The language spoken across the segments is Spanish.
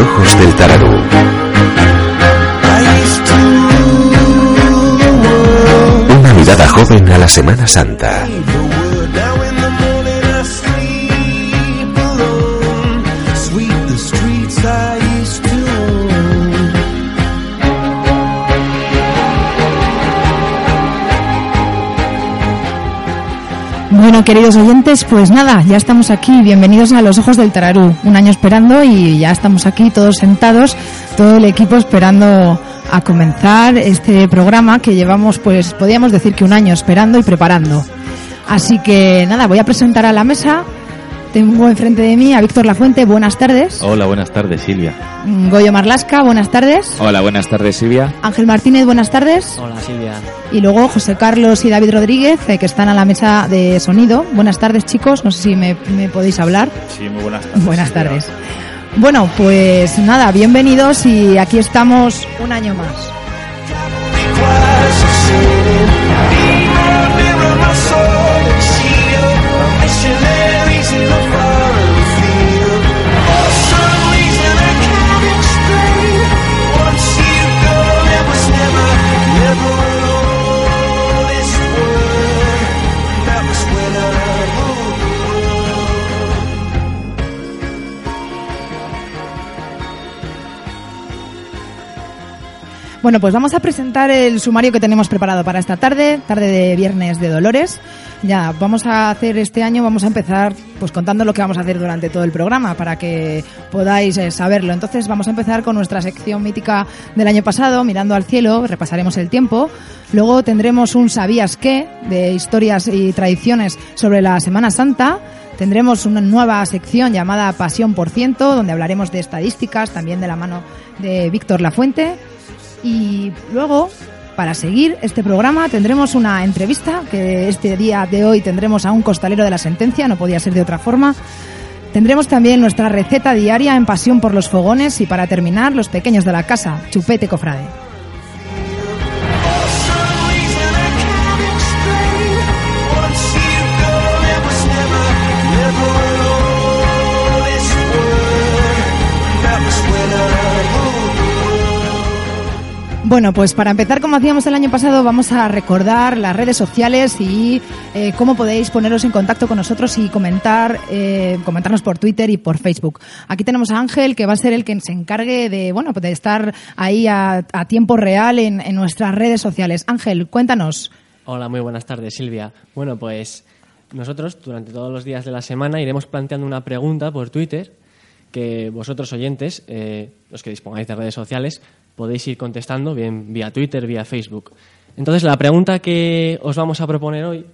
Ojos del tararú. Una mirada joven a la Semana Santa. Bueno, queridos oyentes, pues nada, ya estamos aquí. Bienvenidos a Los Ojos del Tararú. Un año esperando y ya estamos aquí todos sentados, todo el equipo esperando a comenzar este programa que llevamos, pues podríamos decir que un año esperando y preparando. Así que nada, voy a presentar a la mesa. Tengo enfrente de mí a Víctor Lafuente, buenas tardes. Hola, buenas tardes, Silvia. Mm, Goyo Marlasca, buenas tardes. Hola, buenas tardes, Silvia. Ángel Martínez, buenas tardes. Hola, Silvia. Y luego José Carlos y David Rodríguez, eh, que están a la mesa de sonido. Buenas tardes, chicos. No sé si me, me podéis hablar. Sí, muy buenas tardes. Buenas Silvia. tardes. Bueno, pues nada, bienvenidos y aquí estamos un año más. Bueno, pues vamos a presentar el sumario que tenemos preparado para esta tarde, tarde de Viernes de Dolores. Ya, vamos a hacer este año, vamos a empezar pues contando lo que vamos a hacer durante todo el programa para que podáis eh, saberlo. Entonces vamos a empezar con nuestra sección mítica del año pasado, mirando al cielo, repasaremos el tiempo. Luego tendremos un ¿Sabías qué? de historias y tradiciones sobre la Semana Santa. Tendremos una nueva sección llamada Pasión por ciento, donde hablaremos de estadísticas, también de la mano de Víctor Lafuente. Y luego, para seguir este programa, tendremos una entrevista, que este día de hoy tendremos a un costalero de la sentencia, no podía ser de otra forma. Tendremos también nuestra receta diaria en Pasión por los Fogones y para terminar, los pequeños de la casa, Chupete Cofrade. Bueno, pues para empezar, como hacíamos el año pasado, vamos a recordar las redes sociales y eh, cómo podéis poneros en contacto con nosotros y comentar, eh, comentarnos por Twitter y por Facebook. Aquí tenemos a Ángel, que va a ser el que se encargue de, bueno, de estar ahí a, tiempo real en, en nuestras redes sociales. Ángel, cuéntanos. Hola, muy buenas tardes, Silvia. Bueno, pues nosotros durante todos los días de la semana iremos planteando una pregunta por Twitter que vosotros oyentes, eh, los que dispongáis de redes sociales, podéis ir contestando bien vía Twitter, vía Facebook. Entonces, la pregunta que os vamos a proponer hoy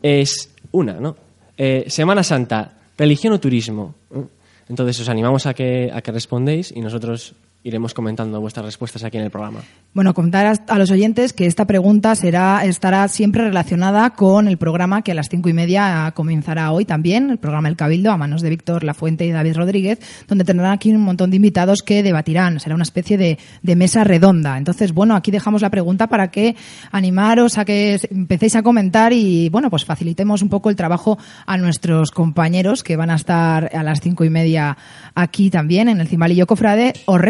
es una, ¿no? Eh, Semana Santa, religión o turismo. ¿Eh? Entonces, os animamos a que, a que respondéis y nosotros iremos comentando vuestras respuestas aquí en el programa. Bueno, contar a- los oyentes que esta pregunta será, estará siempre relacionada con el programa que a las cinco y media comenzará hoy también, el programa El Cabildo, a manos de Víctor Lafuente y David Rodríguez, donde tendrán aquí un montón de invitados que debatirán. Será una especie de, mesa redonda. Entonces, bueno, aquí dejamos la pregunta para que animaros a que empecéis a comentar y, bueno, pues facilitemos un poco el trabajo a nuestros compañeros que van a estar a las cinco y media aquí también en el Cimbalillo Cofrade. Os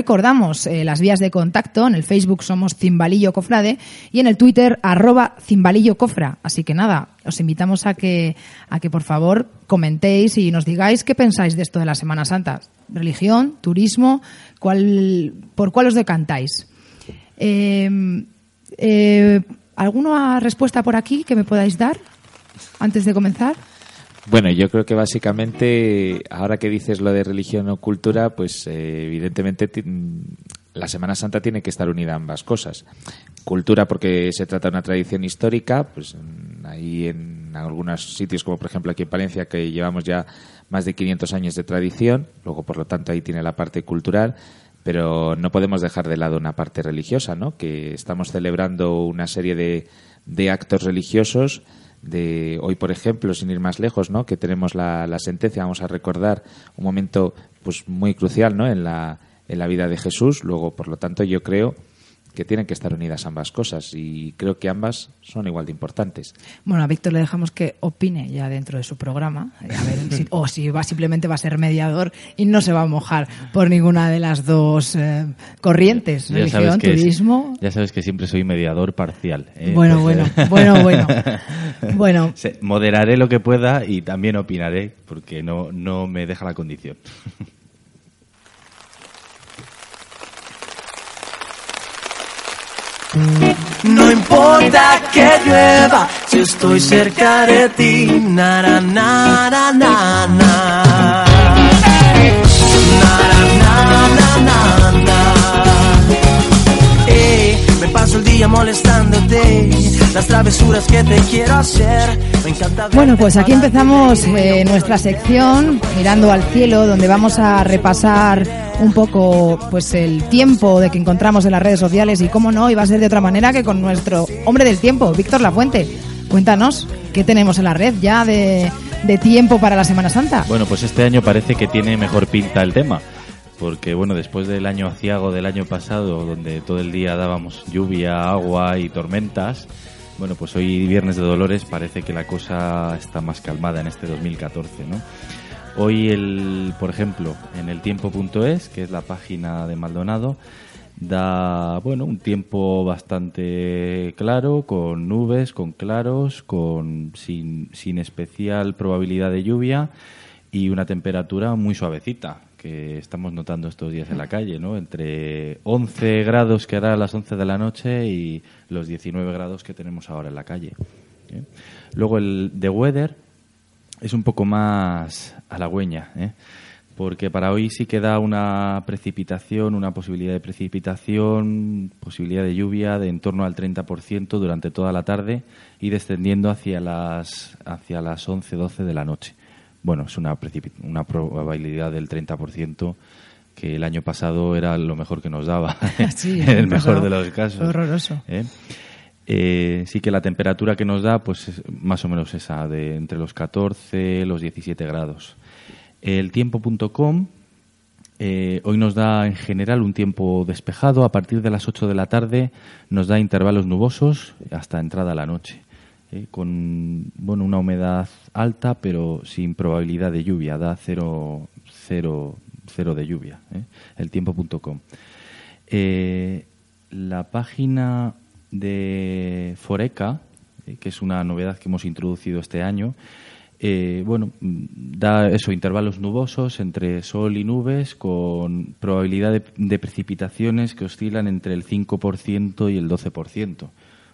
eh, las vías de contacto. En el Facebook somos Cimbalillo Cofrade y en el Twitter arroba Cimbalillo Cofra. Así que nada, os invitamos a que, a que por favor comentéis y nos digáis qué pensáis de esto de la Semana Santa. Religión, turismo, cuál, por cuál os decantáis. Eh, eh, ¿Alguna respuesta por aquí que me podáis dar antes de comenzar? Bueno, yo creo que básicamente, ahora que dices lo de religión o cultura, pues eh, evidentemente mm, la Semana Santa tiene que estar unida a ambas cosas. Cultura porque se trata de una tradición histórica, pues mm, ahí en algunos sitios, como por ejemplo aquí en Palencia, que llevamos ya más de 500 años de tradición, luego por lo tanto ahí tiene la parte cultural, pero no podemos dejar de lado una parte religiosa, ¿no? Que estamos celebrando una serie de, de actos religiosos de hoy, por ejemplo, sin ir más lejos, ¿no? Que tenemos la, la sentencia, vamos a recordar un momento pues muy crucial, ¿no? En la, en la vida de Jesús. Luego, por lo tanto, yo creo que tienen que estar unidas ambas cosas y creo que ambas son igual de importantes. Bueno, a Víctor le dejamos que opine ya dentro de su programa, eh, a ver si- o si va simplemente va a ser mediador y no se va a mojar por ninguna de las dos eh, corrientes, Ya sabes religión, es- turismo. ya sabes que siempre soy mediador parcial. ¿eh? Bueno, bueno, bueno, bueno. Bueno, Moderaré lo que pueda y también opinaré, porque no, no me deja la condición. No importa que llueva, si estoy cerca de ti. Na, na, na, na, na, me paso el día molestándote, las travesuras que te quiero hacer. Me encanta Bueno, pues aquí empezamos eh, nuestra sección mirando al cielo, donde vamos a repasar un poco pues el tiempo de que encontramos en las redes sociales y cómo no iba a ser de otra manera que con nuestro hombre del tiempo, Víctor Lafuente. Cuéntanos qué tenemos en la red ya de, de tiempo para la Semana Santa. Bueno, pues este año parece que tiene mejor pinta el tema, porque bueno, después del año aciago del año pasado, donde todo el día dábamos lluvia, agua y tormentas, bueno, pues hoy Viernes de Dolores parece que la cosa está más calmada en este 2014, ¿no? Hoy, el, por ejemplo, en el tiempo.es, que es la página de Maldonado, da bueno un tiempo bastante claro, con nubes, con claros, con sin, sin especial probabilidad de lluvia y una temperatura muy suavecita que estamos notando estos días en la calle, ¿no? Entre 11 grados que hará a las 11 de la noche y los 19 grados que tenemos ahora en la calle. ¿eh? Luego el de weather es un poco más halagüeña, ¿eh? porque para hoy sí que da una precipitación, una posibilidad de precipitación, posibilidad de lluvia de en torno al 30% durante toda la tarde y descendiendo hacia las, hacia las 11, 12 de la noche. Bueno, es una, probabilidad del 30% que el año pasado era lo mejor que nos daba, Sí, en el mejor de los casos. horroroso. ¿eh? Eh, sí que la temperatura que nos da, pues es más o menos esa, de entre los 14 los 17 grados. El tiempo.com eh, hoy nos da en general un tiempo despejado. A partir de las 8 de la tarde nos da intervalos nubosos hasta entrada la noche. Eh, con bueno, una humedad alta, pero sin probabilidad de lluvia. Da cero, cero, cero de lluvia. eh, el tiempo.com. Eh, la página de Foreca, eh, que es una novedad que hemos introducido este año, bueno, da eso, intervalos nubosos entre sol y nubes con probabilidad de, de precipitaciones que oscilan entre el 5% y el 12%,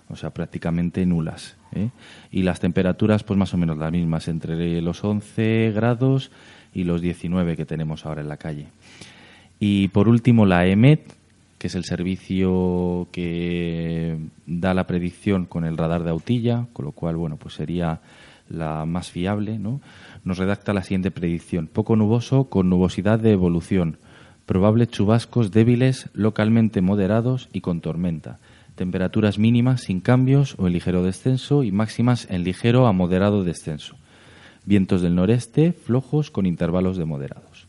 o sea, prácticamente nulas. ¿eh? Y las temperaturas, pues más o menos las mismas, entre los 11 grados y los 19 que tenemos ahora en la calle. Y por último, la EMET, que es el servicio que da la predicción con el radar de autilla, con lo cual, bueno, pues sería la más fiable, ¿no? Nos redacta la siguiente predicción. Poco nuboso con nubosidad de evolución. Probables chubascos débiles, localmente moderados y con tormenta. Temperaturas mínimas sin cambios o en ligero descenso y máximas en ligero a moderado descenso. Vientos del noreste flojos con intervalos de moderados.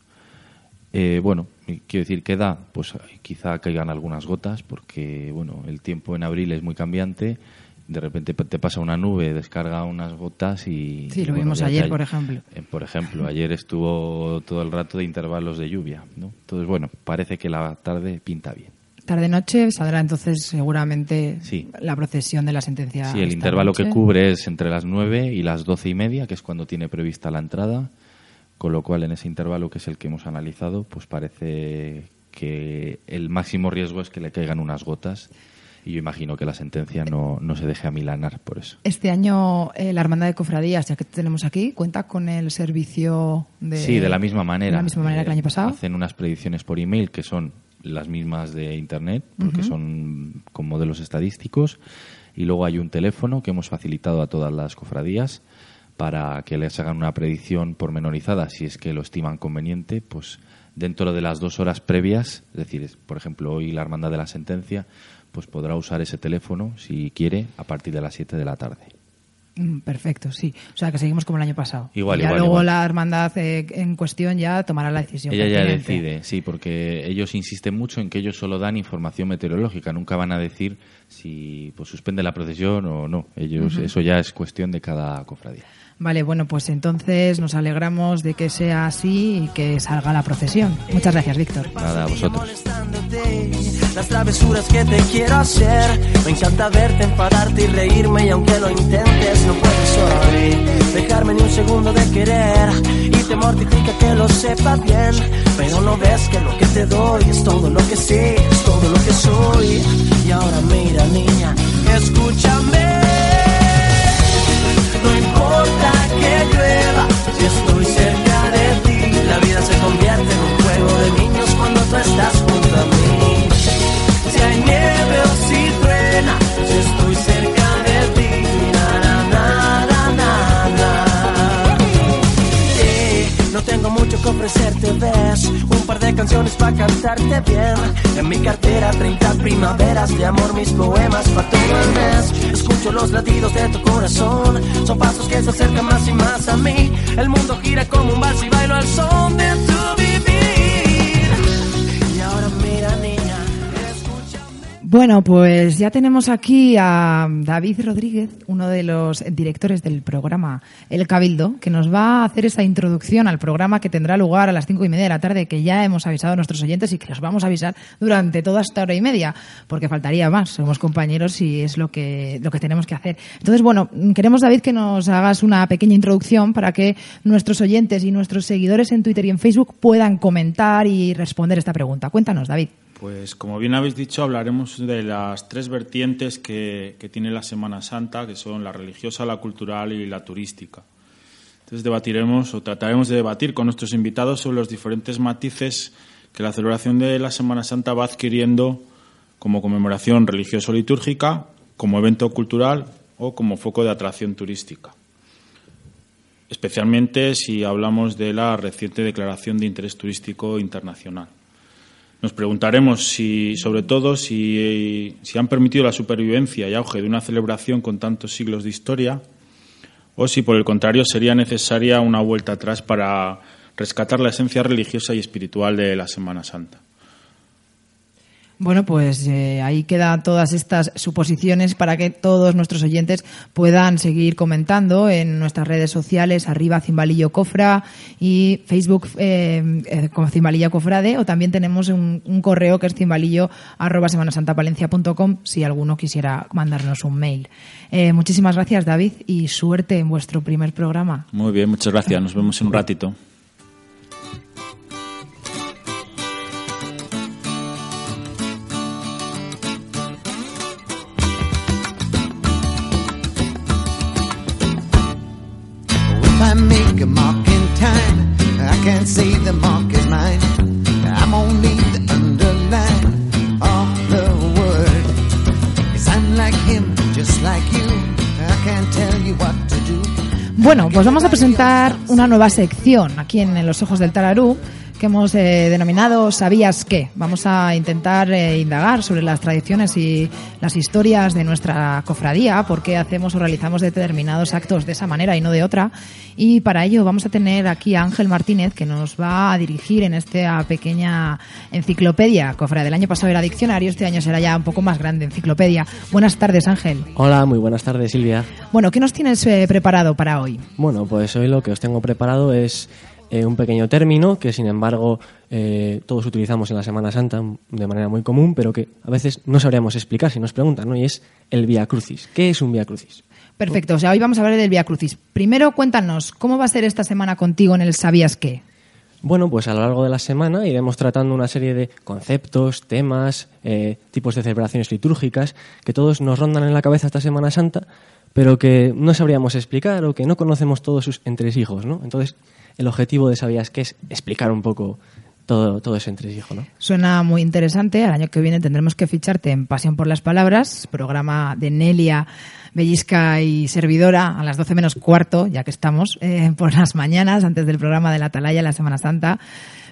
Eh, bueno, quiero decir que da, pues quizá caigan algunas gotas, porque bueno, el tiempo en abril es muy cambiante. De repente te pasa una nube, descarga unas gotas y. Sí, lo bueno, vimos ayer, por ejemplo. eh, por ejemplo, ayer estuvo todo el rato de intervalos de lluvia, ¿no? Entonces, bueno, parece que la tarde pinta bien. Tarde-noche saldrá entonces seguramente Sí. la procesión de la sentencia. Sí, el intervalo que noche. cubre es entre las 9 y las doce y media, que es cuando tiene prevista la entrada, con lo cual en ese intervalo que es el que hemos analizado, pues parece que el máximo riesgo es que le caigan unas gotas y yo imagino que la sentencia no, no se deje amilanar por eso. Este año eh, la Hermandad de Cofradías, ya que tenemos aquí, cuenta con el servicio de... Sí, de la misma manera. De la misma manera que el Eh, año pasado. Hacen unas predicciones por email que son las mismas de Internet, porque son con modelos estadísticos. Y luego hay un teléfono que hemos facilitado a todas las cofradías para que les hagan una predicción pormenorizada, si es que lo estiman conveniente, pues dentro de las dos horas previas, es decir, por ejemplo, hoy la Hermandad de la Sentencia, pues podrá usar ese teléfono, si quiere, a partir de las 7 de la tarde. Mm, Perfecto, sí. O sea, que seguimos como el año pasado. Igual, ya igual, luego igual. la hermandad eh, en cuestión ya tomará la decisión. Ella ya decide, sí, porque ellos insisten mucho en que ellos solo dan información meteorológica, nunca van a decir si pues, suspende la procesión o no. Ellos, eso ya es cuestión de cada cofradía. Vale, bueno, pues entonces nos alegramos de que sea así y que salga la procesión. Muchas gracias, Víctor. Nada, a vosotros. molestándote las travesuras que te quiero hacer. Me encanta verte enfadarte y reírme y aunque lo intentes no puedes hoy dejarme ni un segundo de querer y te mortifica que lo sepa bien, pero no ves que lo que te doy es todo lo que sé, es todo lo que soy. Y ahora mira niña, escúchame. No importa que llueva, si estoy cerca de ti, la vida se convierte en un juego de niños cuando tú estás junto a mí. Si hay nieve o si truena, si estoy cerca de ti, na na na na No tengo mucho que ofrecerte, ves Un par de canciones para En mi cartera 30 primaveras de amor Mis poemas para todo el mes. Escucho los latidos de tu corazón. Son pasos que se acercan más y más a mí. El mundo gira como un vals y bailo al son de tu Bueno, pues ya tenemos aquí a David Rodríguez, uno de los directores del programa El Cabildo, que nos va a hacer esa introducción al programa que tendrá lugar a las cinco y media de la tarde, que ya hemos avisado a nuestros oyentes y que los vamos a avisar durante toda esta hora y media, porque faltaría más. Somos compañeros y es lo que, lo que tenemos que hacer. Entonces, bueno, queremos, David, que nos hagas una pequeña introducción para que nuestros oyentes y nuestros seguidores en Twitter y en Facebook puedan comentar y responder esta pregunta. Cuéntanos, David. Pues como bien habéis dicho, hablaremos de las tres vertientes que, tiene la Semana Santa, que son la religiosa, la cultural y la turística. Entonces debatiremos o trataremos de debatir con nuestros invitados sobre los diferentes matices que la celebración de la Semana Santa va adquiriendo como conmemoración religioso-litúrgica, como evento cultural o como foco de atracción turística. Especialmente si hablamos de la reciente declaración de interés turístico internacional. Nos preguntaremos si, sobre todo, si, si han permitido la supervivencia y auge de una celebración con tantos siglos de historia, o si, por el contrario, sería necesaria una vuelta atrás para rescatar la esencia religiosa y espiritual de la Semana Santa. Bueno, pues eh, ahí quedan todas estas suposiciones para que todos nuestros oyentes puedan seguir comentando en nuestras redes sociales, arriba Cimbalillo Cofra y Facebook eh, eh, con Cimbalillo Cofrade, o también tenemos un, correo que es cimbalillo arroba semanasantapalencia.com si alguno quisiera mandarnos un mail. Muchísimas gracias, David, y suerte en vuestro primer programa. Muy bien, muchas gracias. Nos vemos en un ratito. Can't the mark is mine. I'm only the underline of the word. Bueno, pues vamos a presentar una nueva sección aquí en Los Ojos del Tararú que hemos eh, denominado ¿Sabías qué? Vamos a intentar eh, indagar sobre las tradiciones y las historias de nuestra cofradía, por qué hacemos o realizamos determinados actos de esa manera y no de otra. Y para ello vamos a tener aquí a Ángel Martínez que nos va a dirigir en esta pequeña enciclopedia. Cofradía del año pasado era diccionario, este año será ya un poco más grande enciclopedia. Buenas tardes, Ángel. Hola, muy buenas tardes, Silvia. Bueno, ¿qué nos tienes eh, preparado para hoy? Bueno, pues hoy lo que os tengo preparado es eh, un pequeño término que, sin embargo, eh, todos utilizamos en la Semana Santa de manera muy común, pero que a veces no sabríamos explicar si nos preguntan, ¿no? Y es el Via Crucis. ¿Qué es un Via Crucis? Perfecto, o sea, hoy vamos a hablar del Via Crucis. Primero, cuéntanos, ¿cómo va a ser esta semana contigo en el ¿Sabías qué? Bueno, pues a lo largo de la semana iremos tratando una serie de conceptos, temas, eh, tipos de celebraciones litúrgicas que todos nos rondan en la cabeza esta Semana Santa, pero que no sabríamos explicar o que no conocemos todos sus entresijos, ¿no? Entonces, el objetivo de Sabías que es explicar un poco todo, todo ese entresijo, ¿no? Suena muy interesante. Al año que viene tendremos que ficharte en Pasión por las Palabras, programa de Nelia, Bellisca y Servidora a las 12 menos cuarto, ya que estamos, eh, por las mañanas, antes del programa de la Atalaya, la Semana Santa.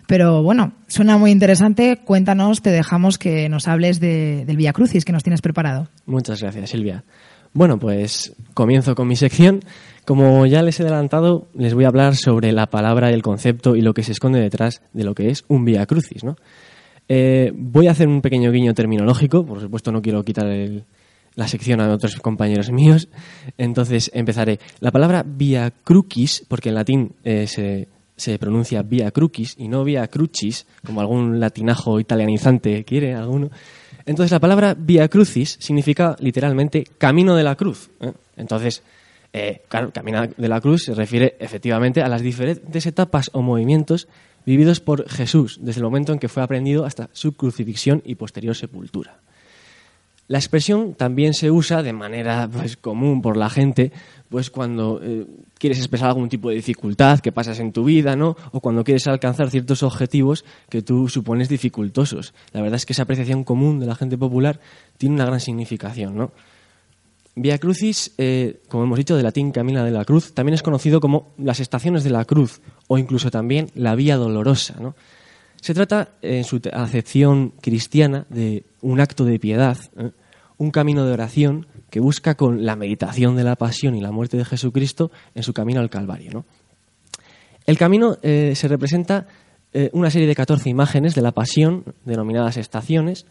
Pero bueno, suena muy interesante. Cuéntanos, te dejamos que nos hables de- del Via Crucis que nos tienes preparado. Muchas gracias, Silvia. Bueno, pues comienzo con mi sección. Como ya les he adelantado, les voy a hablar sobre la palabra, el concepto y lo que se esconde detrás de lo que es un vía crucis. Eh, voy a hacer un pequeño guiño terminológico, por supuesto no quiero quitar el- la sección a otros compañeros míos, entonces empezaré. La palabra via crucis, porque en latín eh, se, se pronuncia via crucis y no via crucis, como algún latinajo italianizante quiere alguno. Entonces la palabra via crucis significa literalmente camino de la cruz. ¿eh? Entonces, eh, de la cruz se refiere efectivamente a las diferentes etapas o movimientos vividos por Jesús desde el momento en que fue aprendido hasta su crucifixión y posterior sepultura. La expresión también se usa de manera pues, común por la gente pues cuando eh, quieres expresar algún tipo de dificultad que pasas en tu vida, ¿no? O cuando quieres alcanzar ciertos objetivos que tú supones dificultosos. La verdad es que esa apreciación común de la gente popular tiene una gran significación, ¿no? Via Crucis, eh, como hemos dicho, de latín Camina de la Cruz, también es conocido como las estaciones de la cruz o incluso también la Vía Dolorosa. Se trata, en su acepción cristiana, de un acto de piedad, ¿eh? un camino de oración que busca con la meditación de la pasión y la muerte de Jesucristo en su camino al Calvario. El camino eh, se representa una serie de 14 imágenes de la pasión, denominadas estaciones,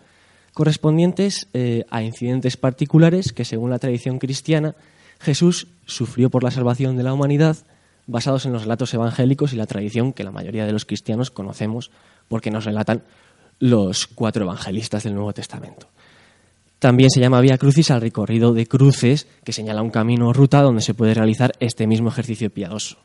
correspondientes eh, a incidentes particulares que, según la tradición cristiana, Jesús sufrió por la salvación de la humanidad, basados en los relatos evangélicos y la tradición que la mayoría de los cristianos conocemos porque nos relatan los cuatro evangelistas del Nuevo Testamento. También se llama Vía Crucis al recorrido de cruces que señala un camino o ruta donde se puede realizar este mismo ejercicio piadoso.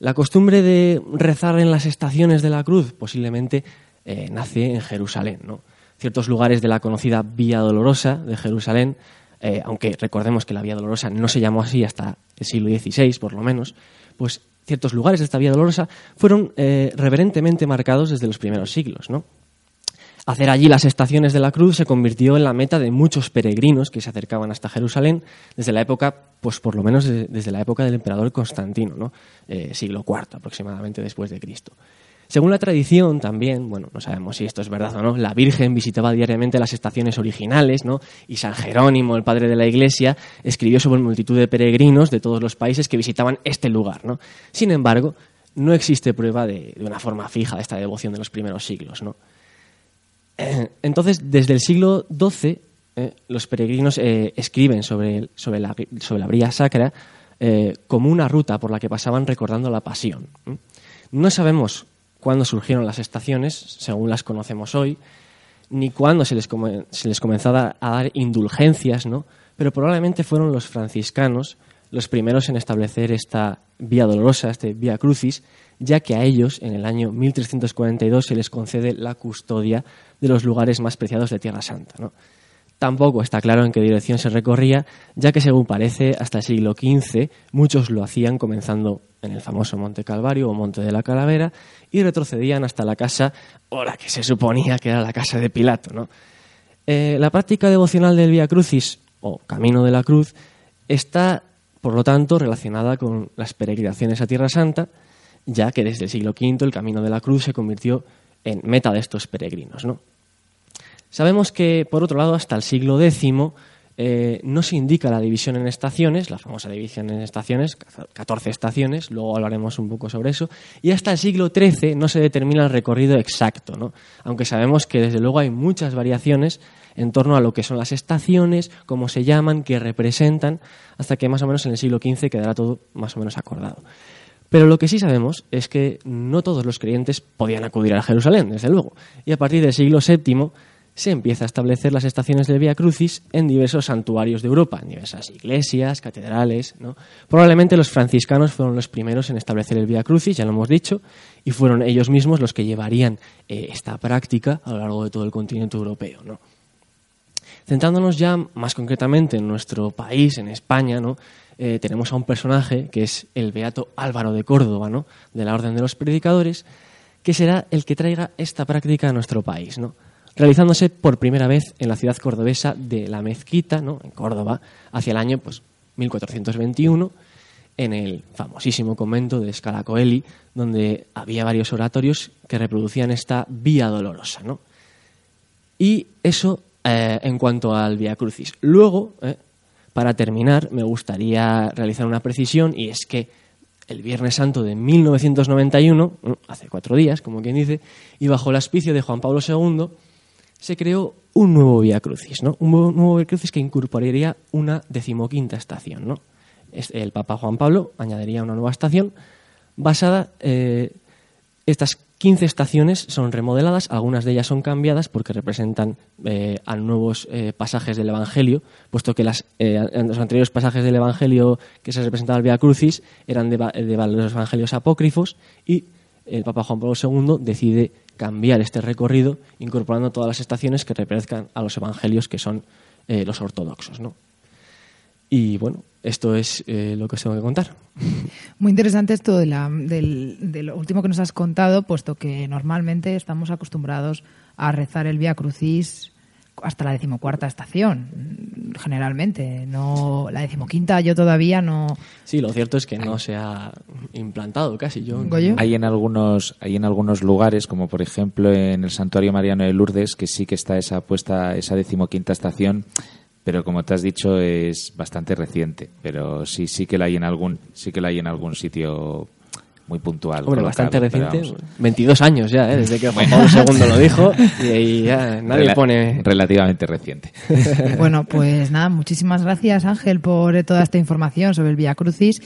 La costumbre de rezar en las estaciones de la cruz posiblemente eh, nace en Jerusalén. ¿no? Ciertos lugares de la conocida Vía Dolorosa de Jerusalén, eh, aunque recordemos que la Vía Dolorosa no se llamó así hasta el siglo XVI, por lo menos, pues ciertos lugares de esta Vía Dolorosa fueron eh, reverentemente marcados desde los primeros siglos. ¿no? Hacer allí las estaciones de la cruz se convirtió en la meta de muchos peregrinos que se acercaban hasta Jerusalén desde la época, pues por lo menos de- desde la época del emperador Constantino, ¿no? Eh, siglo IV aproximadamente después de Cristo. Según la tradición también, bueno, no sabemos si esto es verdad o no, la Virgen visitaba diariamente las estaciones originales, ¿no? Y San Jerónimo, el padre de la Iglesia, escribió sobre multitud de peregrinos de todos los países que visitaban este lugar, ¿no? Sin embargo, no existe prueba de, una forma fija de esta devoción de los primeros siglos, ¿no? Entonces, desde el siglo XII, eh, los peregrinos eh, escriben sobre, sobre, la, sobre la vía sacra eh, como una ruta por la que pasaban recordando la pasión. No sabemos cuándo surgieron las estaciones, según las conocemos hoy, ni cuándo se les, comenzó a dar, a dar indulgencias, ¿no? pero probablemente fueron los franciscanos los primeros en establecer esta vía dolorosa, este vía crucis, ya que a ellos en el año 1342 se les concede la custodia de los lugares más preciados de Tierra Santa. ¿no? Tampoco está claro en qué dirección se recorría, ya que según parece hasta el siglo XV muchos lo hacían comenzando en el famoso Monte Calvario o Monte de la Calavera y retrocedían hasta la casa o la que se suponía que era la casa de Pilato. Eh, la práctica devocional del Vía Crucis o Camino de la Cruz está, por lo tanto, relacionada con las peregrinaciones a Tierra Santa, ya que desde el siglo V el Camino de la Cruz se convirtió en meta de estos peregrinos. ¿no? Sabemos que, por otro lado, hasta el siglo X eh, no se indica la división en estaciones, la famosa división en estaciones, 14 estaciones, luego hablaremos un poco sobre eso, y hasta el siglo XIII no se determina el recorrido exacto, ¿no? aunque sabemos que desde luego hay muchas variaciones en torno a lo que son las estaciones, cómo se llaman, qué representan, hasta que más o menos en el siglo XV quedará todo más o menos acordado. Pero lo que sí sabemos es que no todos los creyentes podían acudir a Jerusalén, desde luego, y a partir del siglo VII se empieza a establecer las estaciones del Via Crucis en diversos santuarios de Europa, en diversas iglesias, catedrales. ¿no? Probablemente los franciscanos fueron los primeros en establecer el Via Crucis, ya lo hemos dicho, y fueron ellos mismos los que llevarían eh, esta práctica a lo largo de todo el continente europeo. ¿no? Centrándonos ya más concretamente en nuestro país, en España, ¿no? Eh, tenemos a un personaje que es el Beato Álvaro de Córdoba, ¿no? de la Orden de los Predicadores, que será el que traiga esta práctica a nuestro país, ¿no? Realizándose por primera vez en la ciudad cordobesa de La Mezquita, ¿no? en Córdoba, hacia el año pues, 1421, en el famosísimo convento de Scala Coeli, donde había varios oratorios que reproducían esta vía dolorosa. ¿no? Y eso eh, en cuanto al Via Crucis. Luego, eh, para terminar, me gustaría realizar una precisión y es que el Viernes Santo de 1991, mm, hace cuatro días, como quien dice, y bajo el auspicio de Juan Pablo II, se creó un nuevo Vía Crucis, ¿no? Un nuevo, Vía Crucis que incorporaría una decimoquinta estación, ¿no? El Papa Juan Pablo añadiría una nueva estación basada... eh, estas 15 estaciones son remodeladas, algunas de ellas son cambiadas porque representan eh, a nuevos eh, pasajes del Evangelio, puesto que las, eh, los anteriores pasajes del Evangelio que se representaba el Via Crucis eran de, de los Evangelios apócrifos y el Papa Juan Pablo II decide cambiar este recorrido incorporando todas las estaciones que representan a los Evangelios que son eh, los ortodoxos. ¿no? Y bueno, esto es eh, lo que os tengo que contar. Muy interesante esto de, del, de lo último que nos has contado, puesto que normalmente estamos acostumbrados a rezar el Via Crucis hasta la decimocuarta estación, generalmente. No, la decimoquinta yo todavía no. Sí, lo cierto es que no se ha implantado casi. Yo, Goyo. Hay en algunos, hay en algunos lugares, como por ejemplo en el Santuario Mariano de Lourdes, que sí que está esa puesta, esa decimoquinta estación, pero como te has dicho es bastante reciente. Pero sí, sí que la hay en algún, sí que la hay en algún sitio muy puntual. Hombre, colocado, bastante pero reciente. vamos, 22 años ya, ¿eh? desde que Juan Pablo II lo dijo. Y ahí ya nadie pone. relativamente reciente. Bueno, pues nada, muchísimas gracias Ángel por toda esta información sobre el Via Crucis,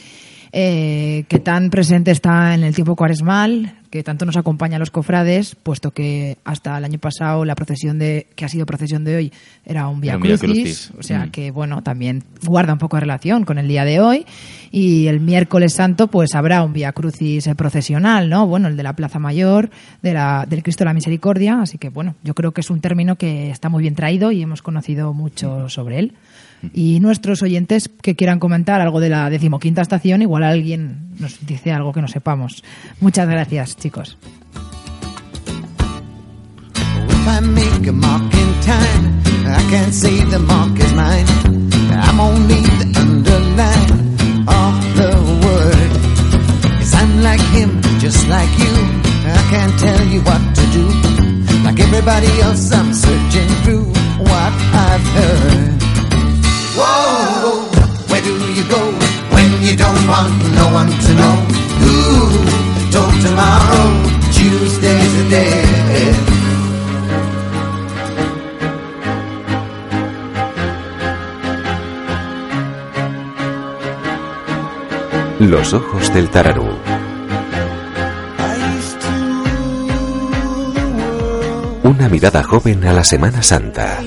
eh, que tan presente está en el tiempo cuaresmal, que tanto nos acompaña a los cofrades, puesto que hasta el año pasado la procesión de, que ha sido procesión de hoy, era un Via Crucis. o sea Mm. que bueno, también guarda un poco de relación con el día de hoy, y el miércoles santo pues habrá un Via Crucis eh, procesional, ¿no? Bueno, el de la Plaza Mayor, de la, del Cristo de la Misericordia, así que bueno, yo creo que es un término que está muy bien traído y hemos conocido mucho sobre él. Y nuestros oyentes que quieran comentar algo de la decimoquinta estación, igual alguien nos dice algo que no sepamos. Muchas gracias, chicos. Like everybody else, I'm searching through what I've heard. Los ojos del tararú. Una mirada joven a la Semana Santa.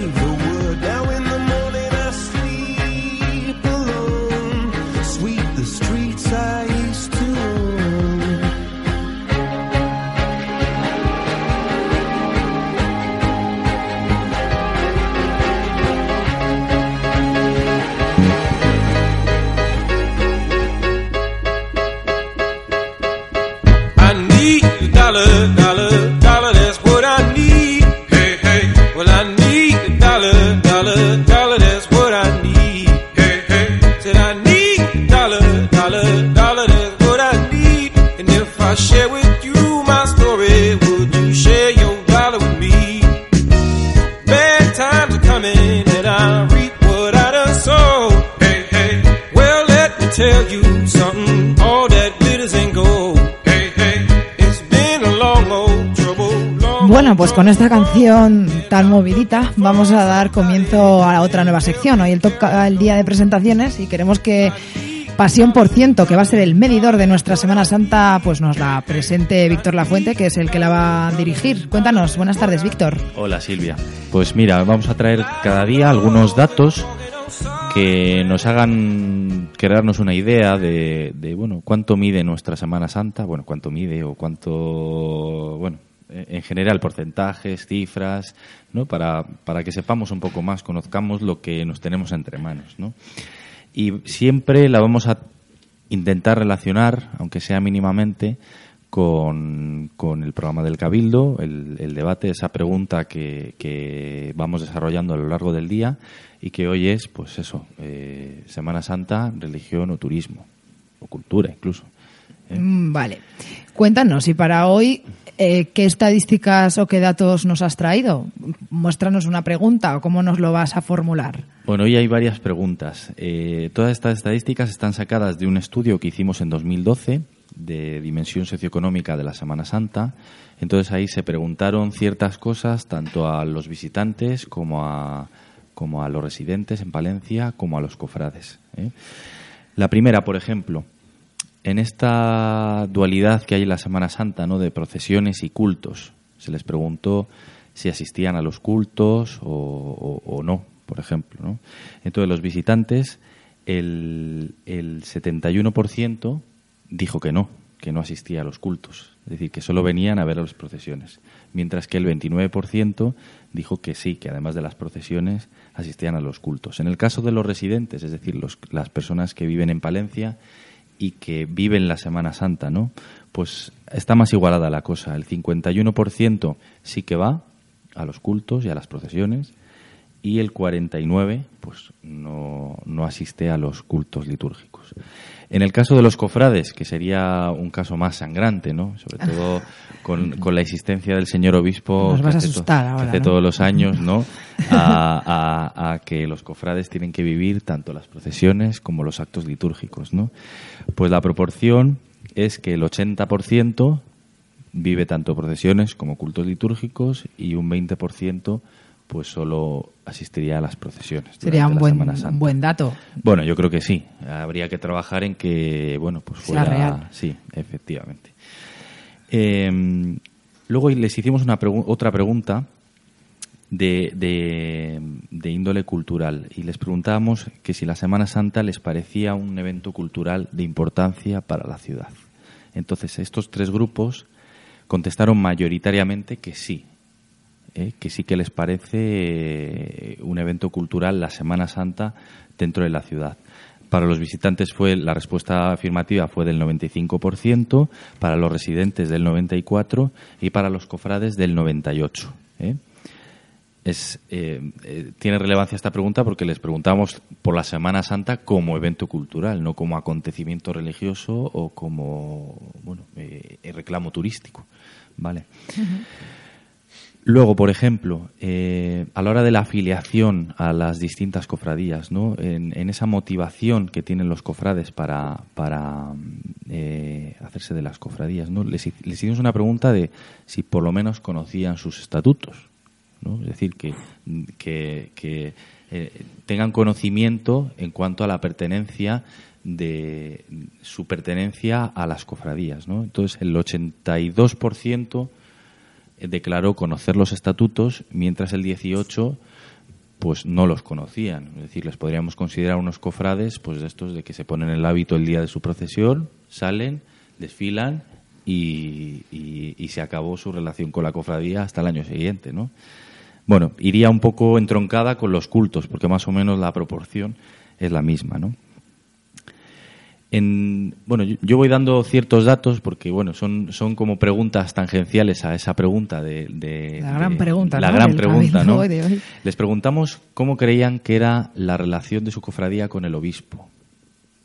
Con esta canción tan movidita vamos a dar comienzo a la otra nueva sección. Hoy el toca el día de presentaciones y queremos que Pasión por ciento, que va a ser el medidor de nuestra Semana Santa, pues nos la presente Víctor Lafuente, que es el que la va a dirigir. Cuéntanos, buenas tardes, Víctor. Hola Silvia. Pues mira, vamos a traer cada día algunos datos que nos hagan crearnos una idea de, de, bueno cuánto mide nuestra Semana Santa, bueno cuánto mide o cuánto bueno en general porcentajes, cifras, ¿no? Para, para que sepamos un poco más, conozcamos lo que nos tenemos entre manos, ¿no? Y siempre la vamos a intentar relacionar, aunque sea mínimamente, con, con el programa del Cabildo, el, el debate, esa pregunta que, que vamos desarrollando a lo largo del día y que hoy es, pues eso, eh, Semana Santa, religión o turismo, o cultura incluso. ¿eh? Mm, Vale. Cuéntanos, y para hoy, eh, ¿qué estadísticas o qué datos nos has traído? Muéstranos una pregunta o cómo nos lo vas a formular. Bueno, hoy hay varias preguntas. Eh, todas estas estadísticas están sacadas de un estudio que hicimos en 2012 de dimensión socioeconómica de la Semana Santa. Entonces ahí se preguntaron ciertas cosas tanto a los visitantes como a, como a los residentes en Palencia como a los cofrades. ¿eh? La primera, por ejemplo, en esta dualidad que hay en la Semana Santa, ¿no? De procesiones y cultos, se les preguntó si asistían a los cultos o, o- no, por ejemplo, ¿no? Entonces, los visitantes, el, el 71% dijo que no, que no asistía a los cultos, es decir, que solo venían a ver las procesiones, mientras que el 29% dijo que sí, que además de las procesiones asistían a los cultos. En el caso de los residentes, es decir, los- las personas que viven en Palencia y que viven la Semana Santa, ¿no? Pues está más igualada la cosa. El 51% sí que va a los cultos y a las procesiones y el 49 pues no, no asiste a los cultos litúrgicos. En el caso de los cofrades, que sería un caso más sangrante, ¿no? Sobre todo con, con la existencia del señor obispo Nos que vas a asustar ahora, hace ¿no? todos los años, ¿no? A, a- a que los cofrades tienen que vivir tanto las procesiones como los actos litúrgicos, ¿no? Pues la proporción es que el 80% vive tanto procesiones como cultos litúrgicos y un 20% pues solo asistiría a las procesiones. Sería un buen, un dato. Bueno, yo creo que sí. Habría que trabajar en que, bueno, pues Sea fuera. real. Sí, efectivamente. Eh, luego les hicimos una pregu- otra pregunta de, de, de índole cultural y les preguntábamos que si la Semana Santa les parecía un evento cultural de importancia para la ciudad. Entonces, estos tres grupos contestaron mayoritariamente que sí, ¿eh? que sí que les parece eh, un evento cultural la Semana Santa dentro de la ciudad. Para los visitantes fue la respuesta afirmativa fue del 95%, para los residentes del 94% y para los cofrades del 98%. ¿eh? Es, eh, eh, tiene relevancia esta pregunta porque les preguntamos por la Semana Santa como evento cultural, no como acontecimiento religioso o como bueno reclamo turístico, vale. Luego, por ejemplo, eh, a la hora de la afiliación a las distintas cofradías, ¿no? en, esa motivación que tienen los cofrades para, para eh, hacerse de las cofradías, ¿no? les, hi- les hicimos una pregunta de si por lo menos conocían sus estatutos. ¿no? Es decir, que, que, que, eh, tengan conocimiento en cuanto a la pertenencia de su pertenencia a las cofradías. ¿no? Entonces, el 82% declaró conocer los estatutos, mientras el 18 pues no los conocían. Es decir, les podríamos considerar unos cofrades pues de estos de que se ponen el hábito el día de su procesión, salen, desfilan y, y- y se acabó su relación con la cofradía hasta el año siguiente, ¿no? Bueno, iría un poco entroncada con los cultos, porque más o menos la proporción es la misma, ¿no? En, bueno, yo, voy dando ciertos datos porque, bueno, son, son como preguntas tangenciales a esa pregunta de... de- La gran de- pregunta, La ¿no? gran pregunta, ¿no? hoy de hoy. Les preguntamos cómo creían que era la relación de su cofradía con el obispo,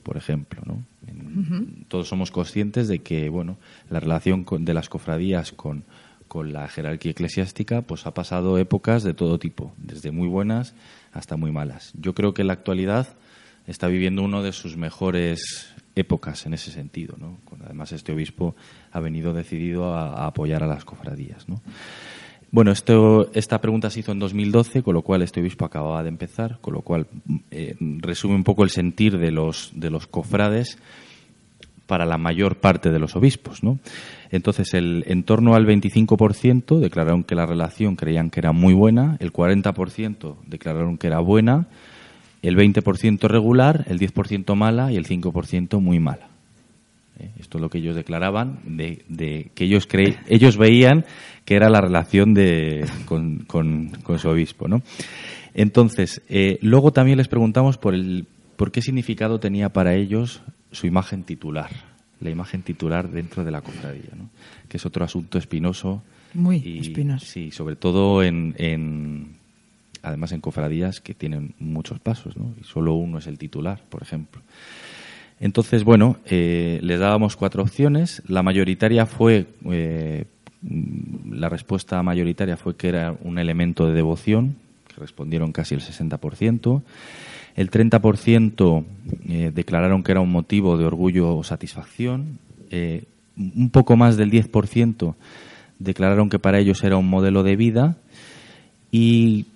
por ejemplo, ¿no? En- Todos somos conscientes de que, bueno, la relación con- de las cofradías con, con la jerarquía eclesiástica, pues ha pasado épocas de todo tipo, desde muy buenas hasta muy malas. Yo creo que en la actualidad está viviendo uno de sus mejores épocas en ese sentido, ¿no? Además, este obispo ha venido decidido a, apoyar a las cofradías, ¿no? Bueno, esto, esta pregunta se hizo en 2012, con lo cual este obispo acababa de empezar, con lo cual eh, resume un poco el sentir de los, de los cofrades para la mayor parte de los obispos. Entonces, el, en torno al 25% declararon que la relación creían que era muy buena, el 40% declararon que era buena, el 20% regular, el 10% mala y el 5% muy mala. ¿Eh? Esto es lo que ellos declaraban, de, de que ellos creí, ellos veían que era la relación de, con, con- con su obispo, ¿no? Entonces, eh, luego también les preguntamos por el por qué significado tenía para ellos su imagen titular, la imagen titular dentro de la cofradía, ¿no? Que es otro asunto espinoso. Muy y, espinoso. Sí, sobre todo en, en- además en cofradías que tienen muchos pasos. Y solo uno es el titular, por ejemplo. Entonces, bueno, eh, les dábamos cuatro opciones. La mayoritaria fue, eh, la respuesta mayoritaria fue que era un elemento de devoción, que respondieron casi el 60%. El 30% eh, declararon que era un motivo de orgullo o satisfacción. Eh, un poco más del 10% declararon que para ellos era un modelo de vida y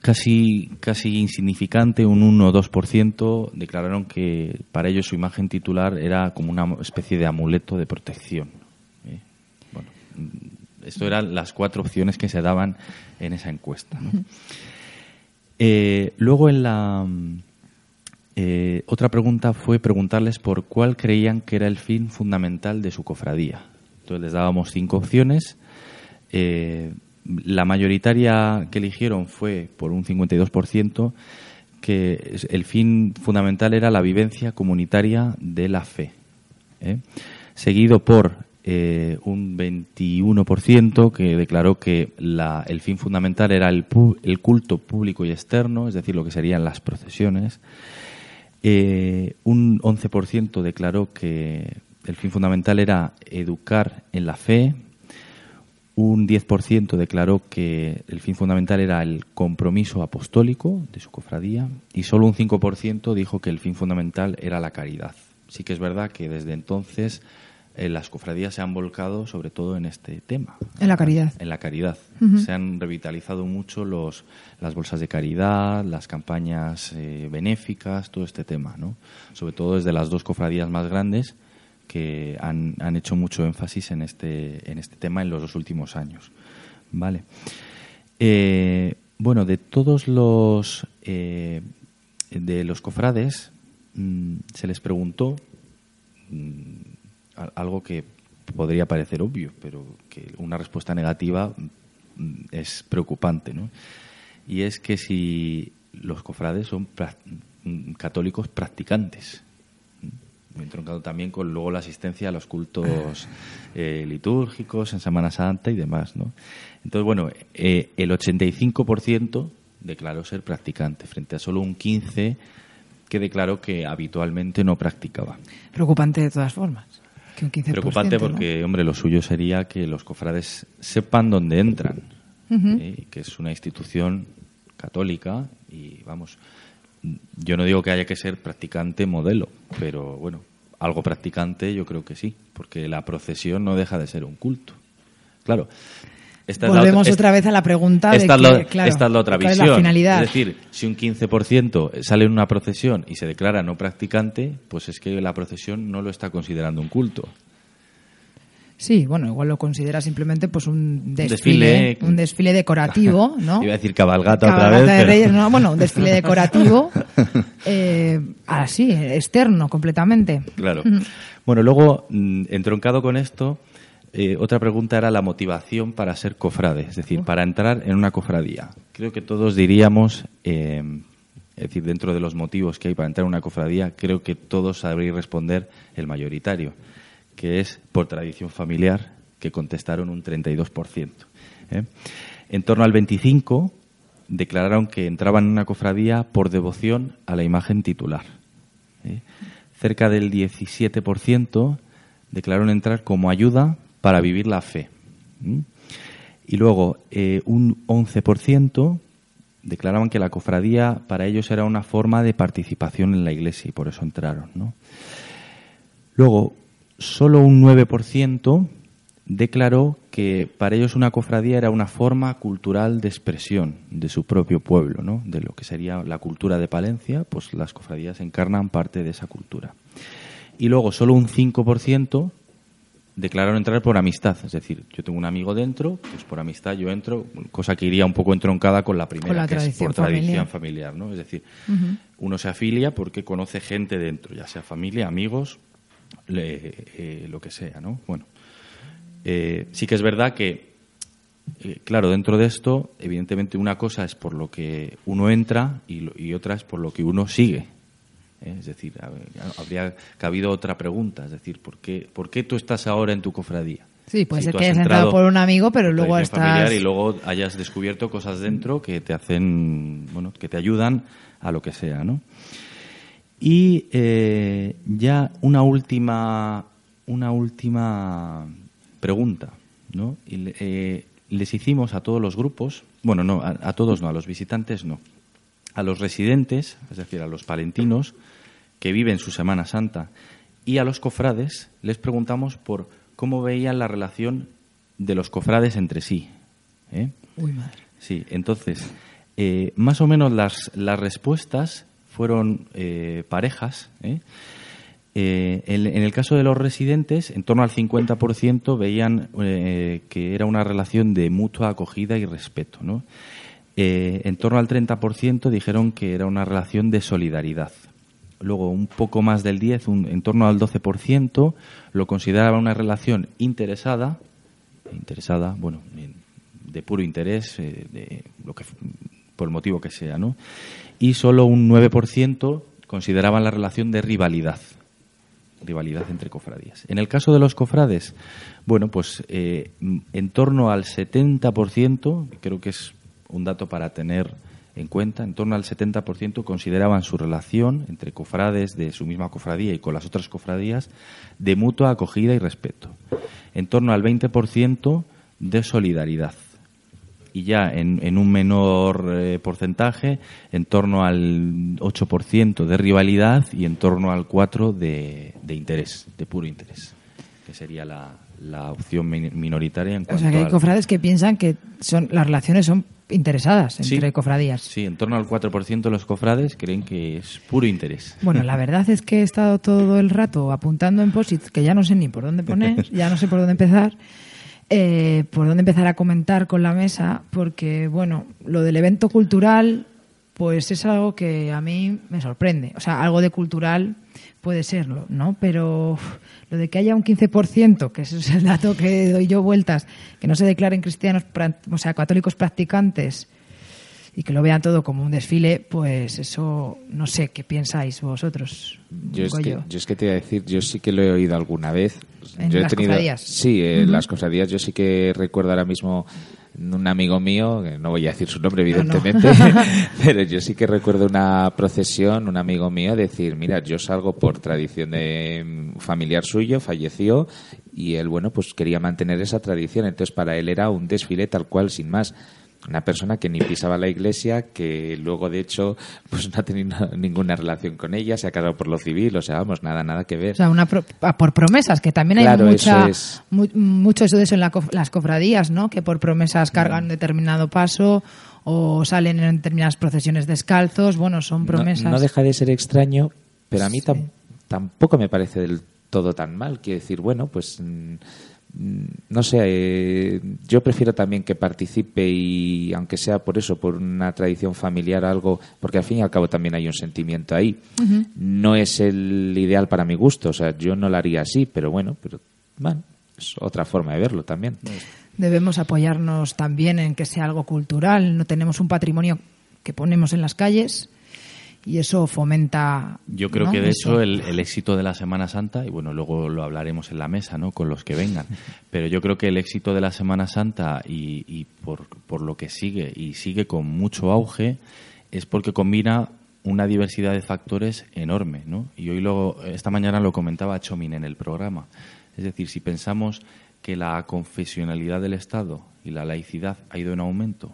casi, casi insignificante, un 1 o 2%, declararon que para ellos su imagen titular era como una especie de amuleto de protección. ¿eh? Bueno, esto eran las cuatro opciones que se daban en esa encuesta. ¿no? Eh, luego en la eh, otra pregunta fue preguntarles por cuál creían que era el fin fundamental de su cofradía. Entonces les dábamos cinco opciones. Eh, la mayoritaria que eligieron fue por un 52% que el fin fundamental era la vivencia comunitaria de la fe. ¿eh? Seguido por eh, un 21% que declaró que el fin fundamental era el culto público y externo, es decir, lo que serían las procesiones. Eh, un 11% declaró que el fin fundamental era educar en la fe. Un 10% declaró que el fin fundamental era el compromiso apostólico de su cofradía. Y solo un 5% dijo que el fin fundamental era la caridad. Sí que es verdad que desde entonces eh, las cofradías se han volcado sobre todo en este tema. En la caridad. En la caridad. Se han revitalizado mucho los, las bolsas de caridad, las campañas eh, benéficas, todo este tema, ¿no? Sobre todo desde las dos cofradías más grandes que han, han hecho mucho énfasis en este, en este tema en los dos últimos años. Vale. Eh, bueno, de todos los eh, de los cofrades mm, se les preguntó mm, algo que podría parecer obvio, pero que una respuesta negativa mm, es preocupante, ¿no? Y es que si los cofrades son católicos practicantes. Entroncado también con luego la asistencia a los cultos eh, litúrgicos en Semana Santa y demás, ¿no? Entonces, bueno, eh, el 85% declaró ser practicante, frente a solo un 15% que declaró que habitualmente no practicaba. Preocupante de todas formas. Que un 15%, Preocupante ¿no? porque, hombre, lo suyo sería que los cofrades sepan dónde entran. ¿eh? que es una institución católica y, vamos, yo no digo que haya que ser practicante modelo, pero, bueno, algo practicante yo creo que sí, porque la procesión no deja de ser un culto. Claro. esta es la Volvemos otra- otra vez a la pregunta de esta, que, la, claro, esta es la otra ¿cuál es visión. la finalidad? Es decir, si un 15% sale en una procesión y se declara no practicante, pues es que la procesión no lo está considerando un culto. Sí, bueno, igual lo considera simplemente pues un desfile. desfile, un desfile decorativo, ¿no? Iba a decir cabalgata, otra vez. de pero- Reyes, no, bueno, un desfile decorativo, eh, así, externo, completamente. Claro. Ujú. Bueno, luego, mm, entroncado con esto, eh, otra pregunta era la motivación para ser cofrade, es decir, para entrar en una cofradía. Creo que todos diríamos, eh, es decir, dentro de los motivos que hay para entrar en una cofradía, creo que todos sabréis responder el mayoritario, que es por tradición familiar, que contestaron un 32%. ¿eh? En torno al 25% declararon que entraban en una cofradía por devoción a la imagen titular. ¿eh? Cerca del 17% declararon entrar como ayuda para vivir la fe. Y luego eh, un 11% declaraban que la cofradía para ellos era una forma de participación en la iglesia y por eso entraron. Luego, solo un 9% declaró que para ellos una cofradía era una forma cultural de expresión de su propio pueblo, ¿no? de lo que sería la cultura de Palencia, pues las cofradías encarnan parte de esa cultura. Y luego solo un 5% declararon entrar por amistad, es decir, yo tengo un amigo dentro, pues por amistad yo entro, cosa que iría un poco entroncada con la primera, Con la que es por tradición familiar. ¿no? Es decir, uno se afilia porque conoce gente dentro, ya sea familia, amigos, le- eh, lo que sea, ¿no? Bueno, eh, sí que es verdad que, eh, claro, dentro de esto, evidentemente una cosa es por lo que uno entra y, y otra es por lo que uno sigue. ¿eh? Es decir, habría cabido otra pregunta, es decir, ¿por qué, ¿por qué tú estás ahora en tu cofradía? Sí, puede Si ser que hayas entrado por un amigo, pero luego estás... y luego hayas descubierto cosas dentro que te hacen, bueno, que te ayudan a lo que sea, ¿no? Y eh, ya una última, una última pregunta, ¿no? Y eh, les hicimos a todos los grupos, bueno, no, a, a todos no, a los visitantes no, a los residentes, es decir, a los palentinos que viven su Semana Santa y a los cofrades, les preguntamos por cómo veían la relación de los cofrades entre sí. ¿eh? Uy, madre. Sí, entonces, eh, más o menos las, las respuestas fueron eh, parejas. ¿eh? Eh, en, el caso de los residentes, en torno al 50% veían que era una relación de mutua acogida y respeto. ¿no? En torno al 30% dijeron que era una relación de solidaridad. Luego, un poco más del 10, un- en torno al 12%, lo consideraba una relación interesada, interesada, bueno, en- de puro interés, de lo que, por el motivo que sea, ¿no? Y solo un 9% consideraban la relación de rivalidad, rivalidad entre cofradías. En el caso de los cofrades, bueno, pues eh, en torno al 70%, creo que es un dato para tener en cuenta, en torno al 70% consideraban su relación entre cofrades de su misma cofradía y con las otras cofradías de mutua acogida y respeto. En torno al 20% de solidaridad. Y ya en, en un menor eh, porcentaje, en torno al 8% de rivalidad y en torno al 4% de, de interés, de puro interés, que sería la, la opción min- minoritaria en O cuanto sea, que hay cofrades que piensan que son las relaciones son interesadas Sí. entre cofradías. Sí, en torno al 4% de los cofrades creen que es puro interés. Bueno, la verdad es que he estado todo el rato apuntando en posits que ya no sé ni por dónde poner, ya no sé por dónde empezar, eh, por dónde empezar a comentar con la mesa, porque, bueno, lo del evento cultural, pues es algo que a mí me sorprende. O sea, algo de cultural puede serlo, ¿no? Pero lo de que haya un 15%, que ese es el dato que doy yo vueltas, que no se declaren cristianos, o sea, católicos practicantes, y que lo vean todo como un desfile, pues eso no sé qué pensáis vosotros. Yo es, que, yo es que te iba a decir, yo sí que lo he oído alguna vez. ¿En yo he las tenido, cofradías? Sí, en Ujú. las cofradías. Yo sí que recuerdo ahora mismo un amigo mío, que no voy a decir su nombre, No, no. evidentemente, pero yo sí que recuerdo una procesión, un amigo mío, decir, mira, yo salgo por tradición de mm, familiar suyo, falleció, y él, bueno, pues quería mantener esa tradición. Entonces, para él era un desfile tal cual, sin más una persona que ni pisaba la iglesia, que luego de hecho pues no ha tenido ninguna relación con ella, se ha casado por lo civil, o sea, vamos, nada, nada que ver. O sea, una pro- ah, por promesas, que también hay Claro, mucha, eso es. mu- mucho eso de eso en la cof- las cofradías, ¿no? Que por promesas cargan determinado paso o salen en determinadas procesiones descalzos. Bueno, son No- promesas. No, deja de ser extraño, pero a mí Sí. tam- tampoco me parece del todo tan mal. Quiero decir, bueno, pues mm, no sé, eh, yo prefiero también que participe y aunque sea por eso, por una tradición familiar algo, porque al fin y al cabo también hay un sentimiento ahí. No es el ideal para mi gusto, o sea, yo no lo haría así, pero bueno, pero bueno, es otra forma de verlo también. Debemos apoyarnos también en que sea algo cultural. No tenemos un patrimonio que ponemos en las calles y eso fomenta. Yo creo ¿no? que de Eso. hecho el, el éxito de la Semana Santa, y bueno, luego lo hablaremos en la mesa, ¿no? Con los que vengan, pero yo creo que el éxito de la Semana Santa y, y por, por lo que sigue, y sigue con mucho auge, es porque combina una diversidad de factores enorme, ¿no? Y hoy lo, esta mañana lo comentaba Chomin en el programa. Es decir, si pensamos que la confesionalidad del Estado y la laicidad ha ido en aumento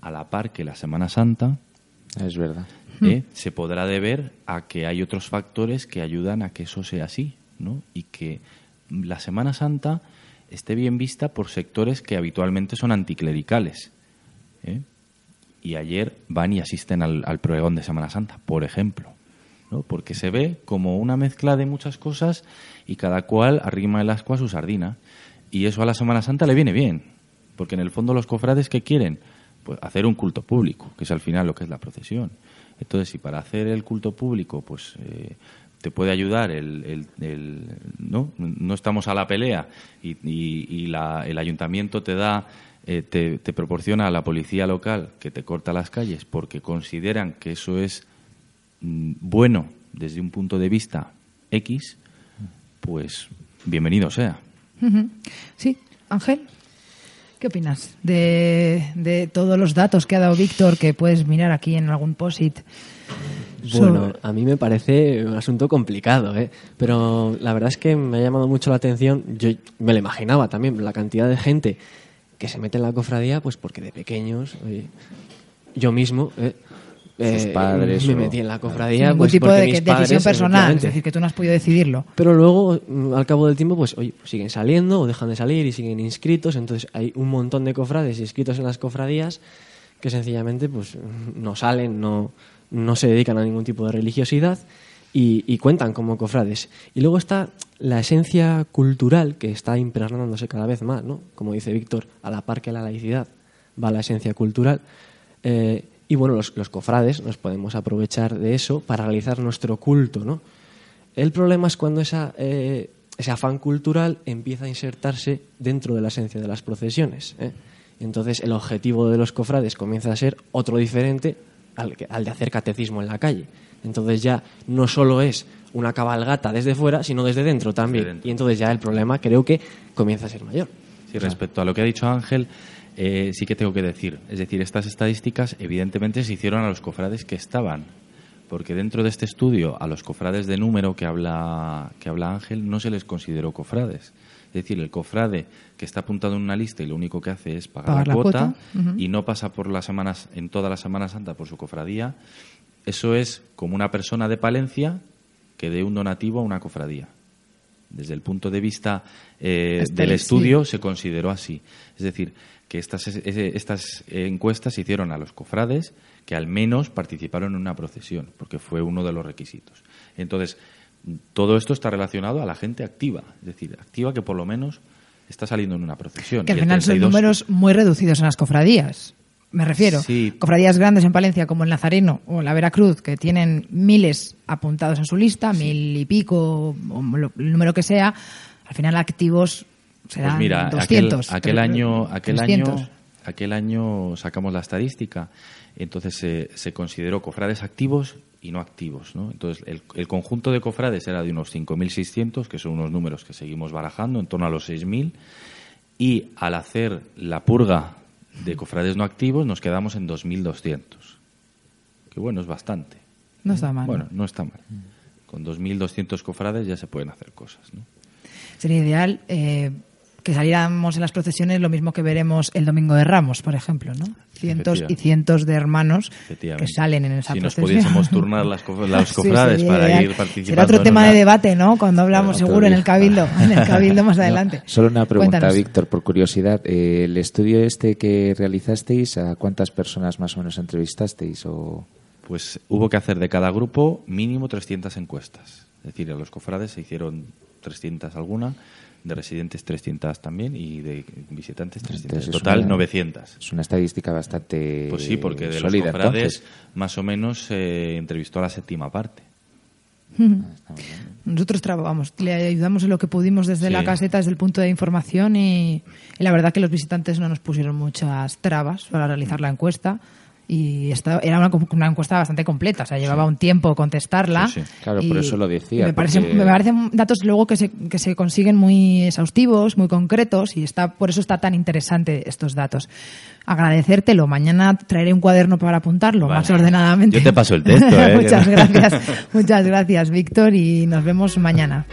a la par que la Semana Santa, Es verdad. ¿eh? se podrá deber a que hay otros factores que ayudan a que eso sea así, ¿no? Y que la Semana Santa esté bien vista por sectores que habitualmente son anticlericales. ¿eh? Y ayer van y asisten al, al pregón de Semana Santa, por ejemplo. ¿no? Porque se ve como una mezcla de muchas cosas y cada cual arrima el asco a su sardina. Y eso a la Semana Santa le viene bien. Porque en el fondo los cofrades que quieren pues hacer un culto público, que es al final lo que es la procesión. Entonces, si para hacer el culto público, pues eh, te puede ayudar el, el- el- no no estamos a la pelea y, la- el ayuntamiento te da eh, te, proporciona a la policía local que te corta las calles porque consideran que eso es mm, bueno desde un punto de vista X, pues bienvenido sea. Sí, Ángel. ¿Qué opinas de, de todos los datos que ha dado Víctor, que puedes mirar aquí en algún posit? Bueno, a mí me parece un asunto complicado, ¿eh? pero la verdad es que me ha llamado mucho la atención. Yo me lo imaginaba también, la cantidad de gente que se mete en la cofradía, pues porque de pequeños, yo mismo, ¿eh? Sus Eh, padres me o- metí en la cofradía. ningún pues tipo de mis decisión padres, personal, es decir, que tú no has podido decidirlo. Pero luego, mm, al cabo del tiempo, pues oye, pues siguen saliendo o dejan de salir y siguen inscritos. Entonces hay un montón de cofrades inscritos en las cofradías que sencillamente pues no salen, no, no se dedican a ningún tipo de religiosidad y, y cuentan como cofrades. Y luego está la esencia cultural que está impregnándose cada vez más, ¿no? Como dice Víctor, a la par que la laicidad va la esencia cultural. Eh, y bueno, los, los cofrades nos podemos aprovechar de eso para realizar nuestro culto, ¿no? El problema es cuando esa, eh, ese afán cultural empieza a insertarse dentro de la esencia de las procesiones. ¿eh? Entonces el objetivo de los cofrades comienza a ser otro diferente al, que- al de hacer catecismo en la calle. Entonces ya no solo es una cabalgata desde fuera, sino desde dentro también. Desde dentro. Y entonces ya el problema creo que comienza a ser mayor. Sí, respecto a lo que ha dicho Ángel, eh, sí que tengo que decir. Es decir, estas estadísticas evidentemente se hicieron a los cofrades que estaban. Porque dentro de este estudio, a los cofrades de número que habla, que habla Ángel, no se les consideró cofrades. Es decir, el cofrade que está apuntado en una lista y lo único que hace es pagar, Pagar la, la cuota, y no pasa por las semanas, en toda la Semana Santa por su cofradía, eso es como una persona de Palencia que dé un donativo a una cofradía. Desde el punto de vista eh, del sí. estudio se consideró así. Es decir, que estas, es- estas encuestas se hicieron a los cofrades que al menos participaron en una procesión, porque fue uno de los requisitos. Entonces, todo esto está relacionado a la gente activa, es decir, activa que por lo menos está saliendo en una procesión. Que al final son 32 números muy reducidos en las cofradías. Me refiero. Sí. Cofradías grandes en Palencia como el Nazareno o la Veracruz, que tienen miles apuntados a su lista, mil y pico, o el número que sea, al final activos serán Pues mira, 200. aquel, año, aquel 300. año, aquel año sacamos la estadística, entonces se- se consideró cofrades activos y no activos, ¿no? Entonces el, el conjunto de cofrades era de unos 5.600, que son unos números que seguimos barajando, en torno a los 6.000, y al hacer la purga de cofrades no activos nos quedamos en 2.200, que bueno, es bastante. No está mal. Bueno, no está mal. Con 2.200 cofrades ya se pueden hacer cosas, ¿no? Sería ideal eh, que saliéramos en las procesiones lo mismo que veremos el Domingo de Ramos, por ejemplo, ¿no? Cientos y cientos de hermanos que salen en esa Si nos procesión. pudiésemos turnar las co- los Sí, cofrades sería para ideal. ir participando Será otro tema una- de debate, ¿no? Cuando hablamos seguro en el. Cabildo, en el Cabildo más No, adelante. solo una pregunta, Cuéntanos. Víctor, por curiosidad. Eh, ¿El estudio este que realizasteis, a cuántas personas más o menos entrevistasteis? O... Pues hubo que hacer de cada grupo mínimo 300 encuestas. Es decir, a los cofrades se hicieron 300 alguna, de residentes 300 también y de visitantes 300. Entonces, En es total una- 900. Es una estadística bastante Pues sí, porque de sólida, los cofrades entonces. más o menos se entrevistó a la séptima parte. Nosotros trabajamos, le ayudamos en lo que pudimos desde Sí. la caseta, desde el punto de información y, y la verdad que los visitantes no nos pusieron muchas trabas para realizar la encuesta y esta, era una, una encuesta bastante completa, o sea, llevaba un tiempo contestarla. Sí, sí. Claro, por eso lo decía, Me, parece, porque- me parecen datos luego que se, que se consiguen muy exhaustivos, muy concretos y está por eso está tan interesante estos datos. Agradecértelo. Mañana traeré un cuaderno para apuntarlo Vale. más ordenadamente. Yo te paso el texto, ¿eh? muchas gracias. Muchas gracias, Víctor, y nos vemos mañana.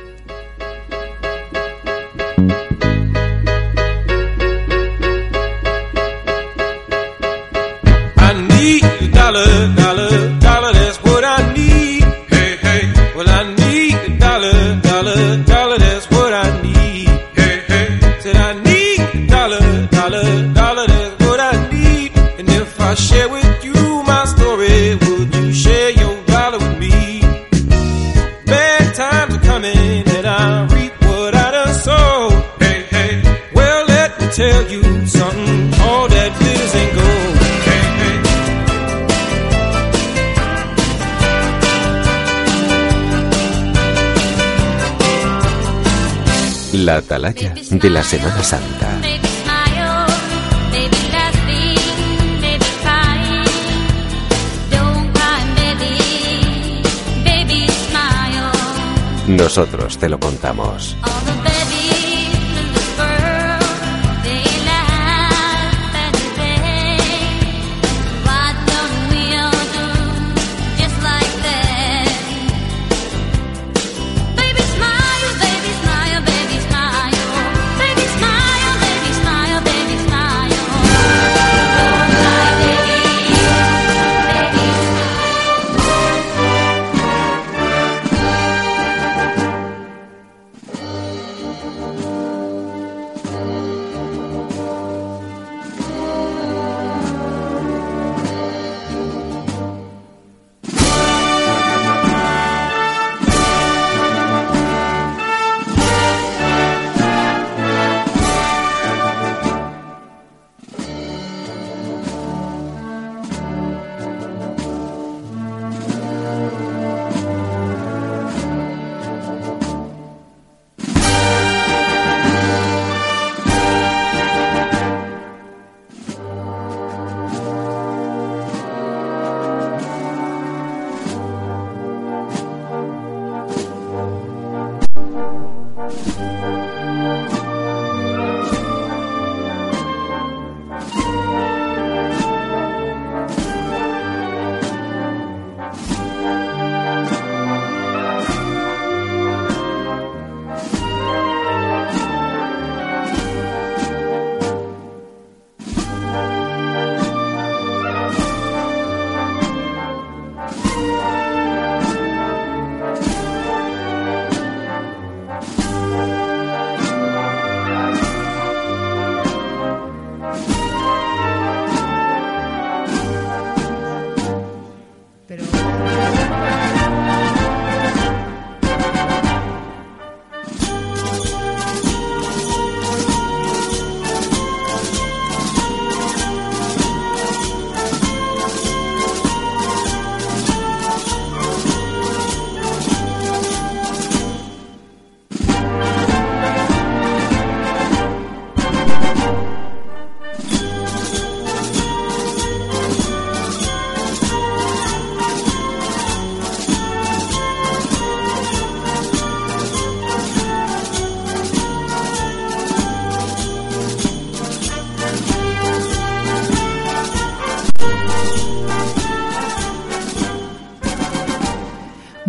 La atalaya de la Semana Santa. Nosotros te lo contamos.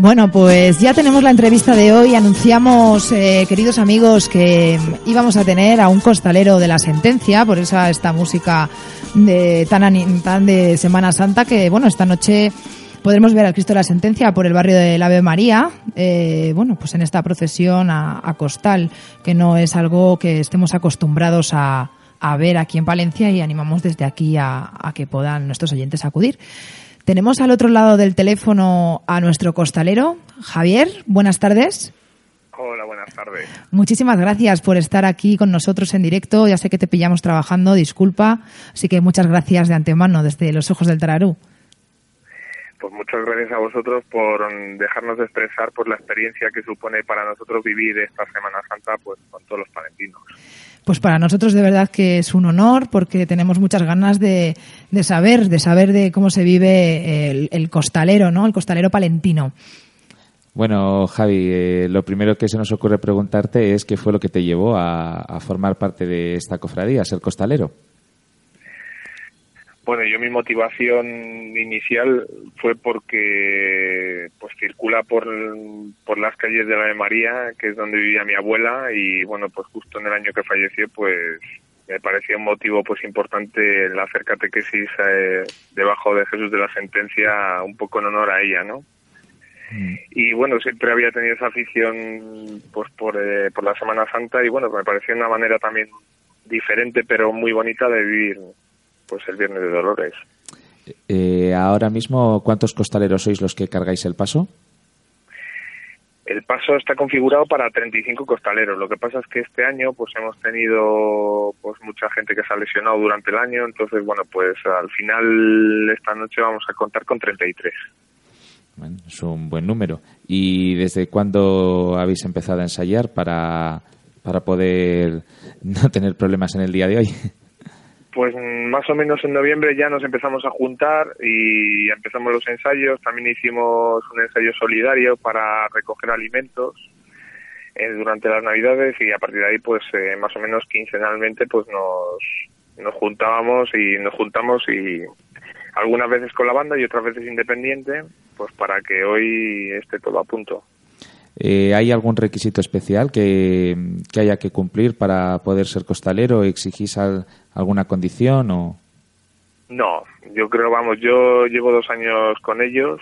Bueno, pues ya tenemos la entrevista de hoy. Anunciamos, eh, queridos amigos, que íbamos a tener a un costalero de la sentencia, por eso esta música de, tan, tan de Semana Santa, que bueno, esta noche podremos ver al Cristo de la Sentencia por el barrio del Ave María, eh, bueno, pues en esta procesión a, costal, que no es algo que estemos acostumbrados a, ver aquí en Palencia y animamos desde aquí a, a que puedan nuestros oyentes acudir. Tenemos al otro lado del teléfono a nuestro costalero, Javier. Buenas tardes. Hola, buenas tardes. Muchísimas gracias por estar aquí con nosotros en directo. Ya sé que te pillamos trabajando, disculpa. Así que muchas gracias de antemano desde los ojos del Tararú. Pues muchas gracias a vosotros por dejarnos expresar pues la experiencia que supone para nosotros vivir esta Semana Santa pues con todos los palentinos. Pues para nosotros de verdad que es un honor porque tenemos muchas ganas de, de saber, de saber de cómo se vive el, costalero, ¿no? El costalero palentino. Bueno, Javi, eh, lo primero que se nos ocurre preguntarte es qué fue lo que te llevó a, formar parte de esta cofradía, ser costalero. Bueno, yo mi motivación inicial fue porque pues circula por, por las calles de la de María, que es donde vivía mi abuela, y bueno, pues justo en el año que falleció, pues me parecía un motivo pues importante el hacer catequesis eh, debajo de Jesús de la Sentencia, un poco en honor a ella, ¿no? Y bueno, siempre había tenido esa afición pues por, eh, por la Semana Santa y bueno, me parecía una manera también diferente pero muy bonita de vivir pues el Viernes de Dolores. Eh, ahora mismo, ¿cuántos costaleros sois los que cargáis el paso? El paso está configurado para 35 costaleros. Lo que pasa es que este año pues hemos tenido pues mucha gente que se ha lesionado durante el año, entonces bueno, pues al final esta noche vamos a contar con 33. Bueno, es un buen número. ¿Y desde cuándo habéis empezado a ensayar para, para poder no tener problemas en el día de hoy? Pues más o menos en noviembre ya nos empezamos a juntar y empezamos los ensayos. También hicimos un ensayo solidario para recoger alimentos eh, durante las Navidades y a partir de ahí, pues eh, más o menos quincenalmente, pues nos, nos juntábamos y nos juntamos y algunas veces con la banda y otras veces independiente, pues para que hoy esté todo a punto. Eh, ¿Hay algún requisito especial que, que haya que cumplir para poder ser costalero? ¿Exigís al- alguna condición o...? No, yo creo, vamos, yo llevo dos años con ellos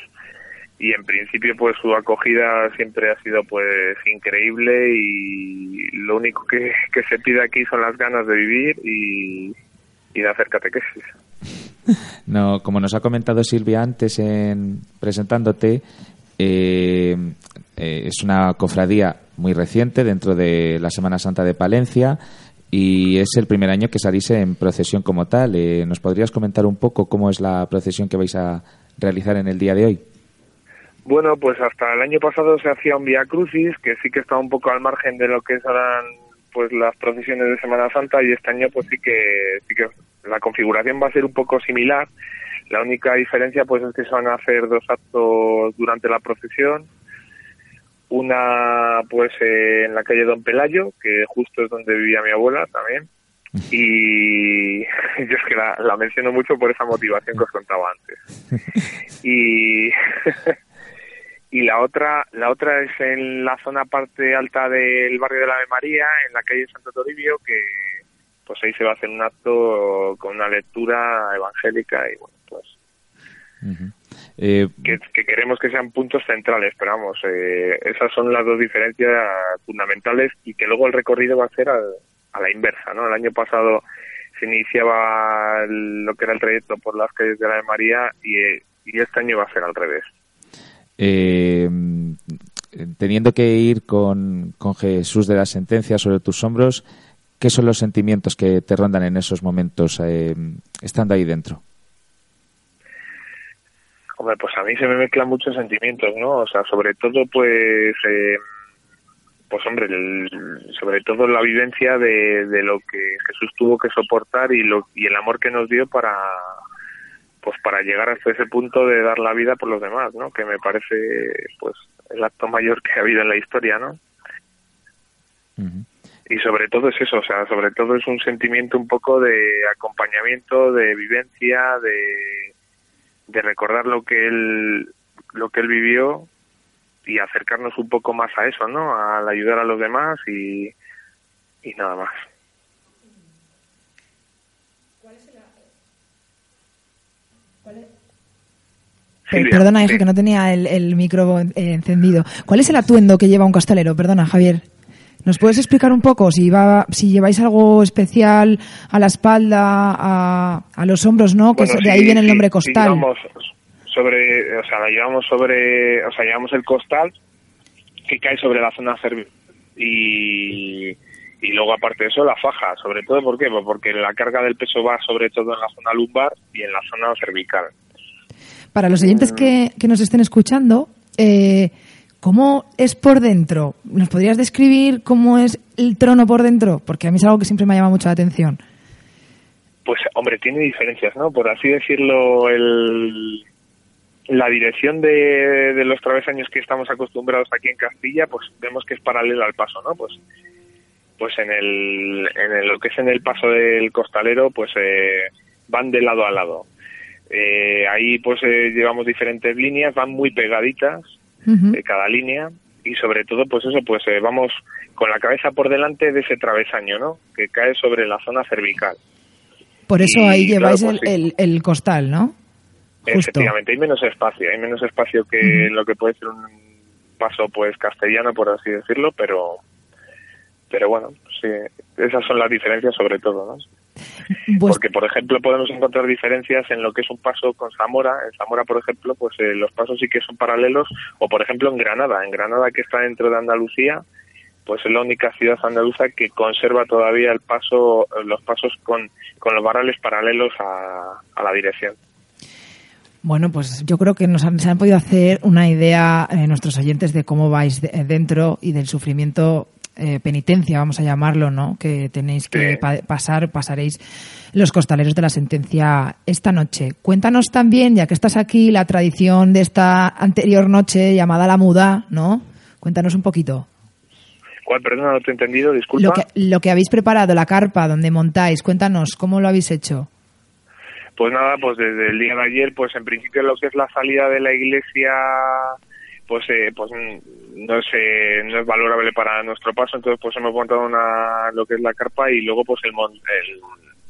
y en principio pues su acogida siempre ha sido pues increíble y lo único que, que se pide aquí son las ganas de vivir y, y de hacer catequesis. No, como nos ha comentado Silvia antes en presentándote, eh, eh, es una cofradía muy reciente dentro de la Semana Santa de Palencia y es el primer año que salís en procesión como tal. Eh, ¿Nos podrías comentar un poco cómo es la procesión que vais a realizar en el día de hoy? Bueno, pues hasta el año pasado se hacía un Via Crucis, que sí que estaba un poco al margen de lo que eran pues las procesiones de Semana Santa y este año pues sí que sí que la configuración va a ser un poco similar. La única diferencia pues es que se van a hacer dos actos durante la procesión. Una pues eh, en la calle Don Pelayo, que justo es donde vivía mi abuela también. Y yo es que la, la menciono mucho por esa motivación que os contaba antes. Y y la otra la otra es en la zona parte alta del barrio de la Ave María en la calle Santo Toribio que pues ahí se va a hacer un acto con una lectura evangélica y bueno pues Eh, que, que queremos que sean puntos centrales pero vamos eh, esas son las dos diferencias fundamentales y que luego el recorrido va a ser al- a la inversa no el año pasado se iniciaba lo que era el trayecto por las calles de la Ave María y, eh, y este año va a ser al revés eh, teniendo que ir con, con Jesús de la sentencia sobre tus hombros, ¿qué son los sentimientos que te rondan en esos momentos eh, estando ahí dentro? Hombre, pues a mí se me mezclan muchos sentimientos, ¿no? O sea, sobre todo, pues, eh, pues hombre, el- sobre todo la vivencia de, de lo que Jesús tuvo que soportar y, lo, y el amor que nos dio para, pues, para llegar hasta ese punto de dar la vida por los demás, ¿no? Que me parece, pues, el acto mayor que ha habido en la historia, ¿no? Y sobre todo es eso, o sea, sobre todo es un sentimiento un poco de acompañamiento, de vivencia, de, de recordar lo que él lo que él vivió y acercarnos un poco más a eso, ¿no? Al ayudar a los demás y, y nada más. Per- Silvia, Perdona, hija, sí. que no tenía el, el micro eh, encendido. ¿Cuál es el atuendo que lleva un costalero? Perdona, Javier. ¿Nos puedes explicar un poco si va, si lleváis algo especial a la espalda, a, a los hombros, no? Que Bueno, de sí, ahí viene el sí, nombre sí costal. llevamos sobre, o sea, la llevamos sobre, o sea, llevamos el costal que cae sobre la zona cervical y, y luego aparte de eso la faja, sobre todo ¿por qué? Pues porque la carga del peso va sobre todo en la zona lumbar y en la zona cervical. Para los oyentes que, que nos estén escuchando, eh, ¿cómo es por dentro? ¿Nos podrías describir cómo es el trono por dentro? Porque a mí es algo que siempre me llama mucho la atención. Pues, hombre, tiene diferencias, ¿no? Por así decirlo, el, la dirección de, de los travesaños que estamos acostumbrados aquí en Castilla, pues vemos que es paralela al paso, ¿no? Pues, pues en el, en el- lo que es en el paso del costalero, pues eh, van de lado a lado. Eh, ahí pues eh, llevamos diferentes líneas, van muy pegaditas De cada línea y sobre todo pues eso pues eh, vamos con la cabeza por delante de ese travesaño, ¿no? Que cae sobre la zona cervical. Por eso Y, ahí claro, lleváis pues, el, sí. el- el costal, ¿no? Justo. Efectivamente, hay menos espacio, hay menos espacio que lo que puede ser un paso pues castellano, por así decirlo, pero pero bueno, sí, esas son las diferencias sobre todo, ¿no? Pues- Porque, por ejemplo, podemos encontrar diferencias en lo que es un paso con Zamora. En Zamora, por ejemplo, pues eh, los pasos sí que son paralelos. O, por ejemplo, en Granada. En Granada, que está dentro de Andalucía, pues es la única ciudad andaluza que conserva todavía el paso, los pasos con, con los barrales paralelos a, a la dirección. Bueno, pues yo creo que nos han, se han podido hacer una idea eh, nuestros oyentes de cómo vais de- dentro y del sufrimiento, eh, penitencia, vamos a llamarlo, ¿no? Que tenéis que Sí. pa- pasar, pasaréis los costaleros de la sentencia esta noche. Cuéntanos también, ya que estás aquí, la tradición de esta anterior noche llamada la muda, ¿no? Cuéntanos un poquito. ¿Cuál, perdona, no te he entendido? Disculpa. Lo que, lo que habéis preparado, la carpa donde montáis, cuéntanos, ¿cómo lo habéis hecho? Pues nada, pues desde el día de ayer, pues en principio lo que es la salida de la iglesia, pues eh, pues mm, no es eh, no es valorable para nuestro paso, entonces pues hemos montado una lo que es la carpa y luego pues el, mon- el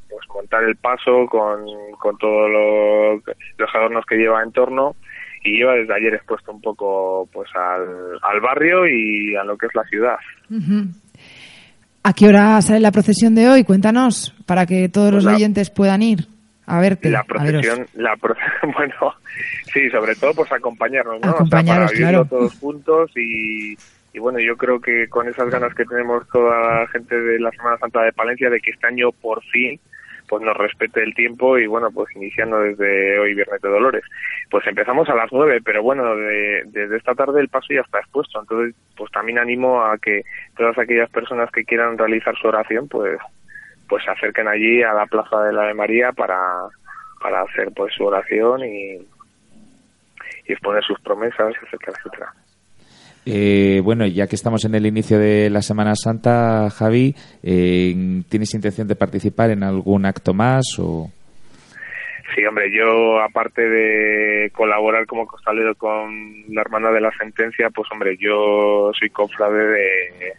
pues montar el paso con, con todos lo- los adornos que lleva en torno y lleva desde ayer expuesto un poco pues al, al barrio y a lo que es la ciudad. ¿A qué hora sale la procesión de hoy? Cuéntanos, para que todos Pues los la- oyentes puedan ir a verte. La procesión, la pro- bueno, sí, sobre todo pues acompañarnos, ¿no? Acompañaros, o sea, para claro. todos juntos y, y bueno, yo creo que con esas ganas que tenemos toda la gente de la Semana Santa de Palencia de que este año por fin pues nos respete el tiempo y bueno, pues iniciando desde hoy Viernes de Dolores. Pues empezamos a las nueve, pero bueno, de- desde esta tarde el paso ya está expuesto, entonces pues también animo a que todas aquellas personas que quieran realizar su oración, pues pues se acerquen allí a la Plaza de la Ave María para, para hacer pues su oración y, y exponer sus promesas, etcétera, etcétera. Eh, bueno, ya que estamos en el inicio de la Semana Santa, Javi, eh, ¿tienes intención de participar en algún acto más o...? Sí, hombre, yo aparte de colaborar como costalero con la hermana de la sentencia, pues hombre, yo soy cofrade de,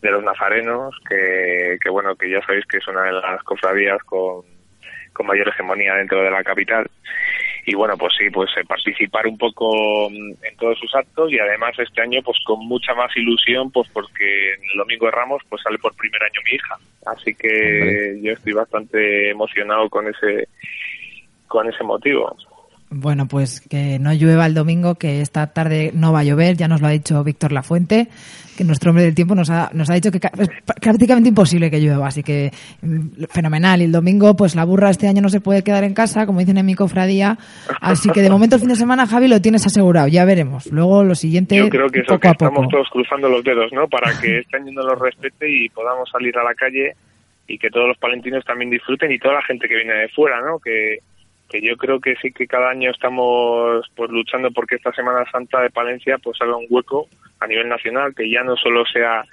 de los nazarenos, que, que bueno, que ya sabéis que es una de las cofradías con, con mayor hegemonía dentro de la capital. Y bueno, pues sí, pues eh, participar un poco mm, en todos sus actos y además este año pues con mucha más ilusión, pues porque en el Domingo de Ramos pues sale por primer año mi hija. Así que yo estoy bastante emocionado con ese con ese motivo. Bueno, pues que no llueva el domingo, que esta tarde no va a llover, ya nos lo ha dicho Víctor Lafuente, que nuestro hombre del tiempo nos ha, nos ha dicho que es prácticamente imposible que llueva, así que mm, fenomenal. Y el domingo, pues la burra este año no se puede quedar en casa, como dicen en mi cofradía, así que de momento el fin de semana, Javi, lo tienes asegurado, ya veremos. Luego lo siguiente, Yo creo que eso poco que a poco. estamos todos cruzando los dedos, ¿no? Para que este año nos lo respete y podamos salir a la calle y que todos los palentinos también disfruten y toda la gente que viene de fuera, ¿no? Que, que yo creo que sí que cada año estamos pues luchando porque esta Semana Santa de Palencia pues haga un hueco a nivel nacional, que ya no solo sea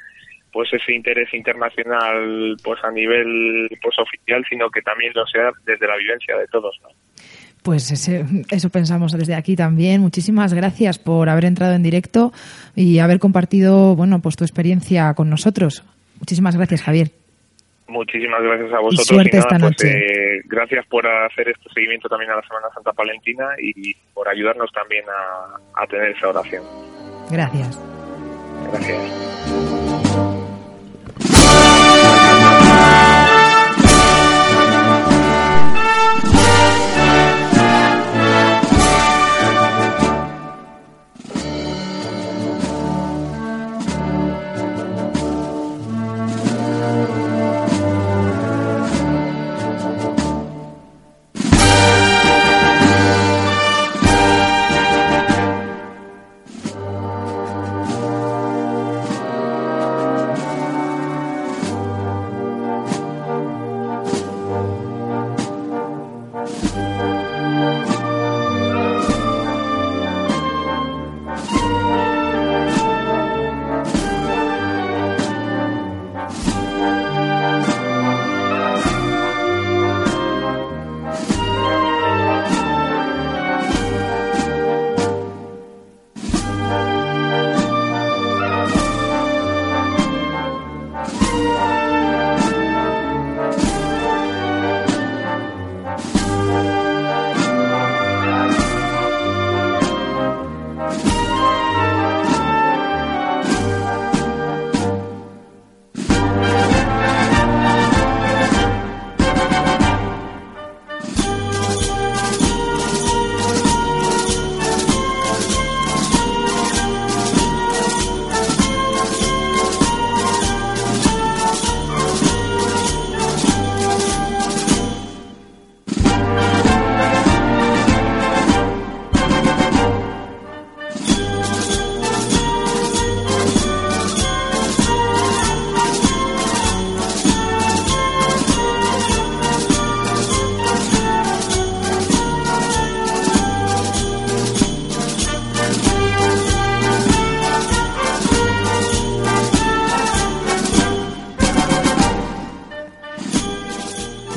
pues ese interés internacional pues a nivel pues oficial, sino que también lo sea desde la vivencia de todos, ¿no? Pues ese- eso pensamos desde aquí también. Muchísimas gracias por haber entrado en directo y haber compartido, bueno, pues tu experiencia con nosotros. Muchísimas gracias, Javier. Muchísimas gracias a vosotros. suerte nada, esta pues, noche. eh, gracias por hacer este seguimiento también a la Semana Santa Palentina y por ayudarnos también a, a tener esa oración. Gracias. Gracias.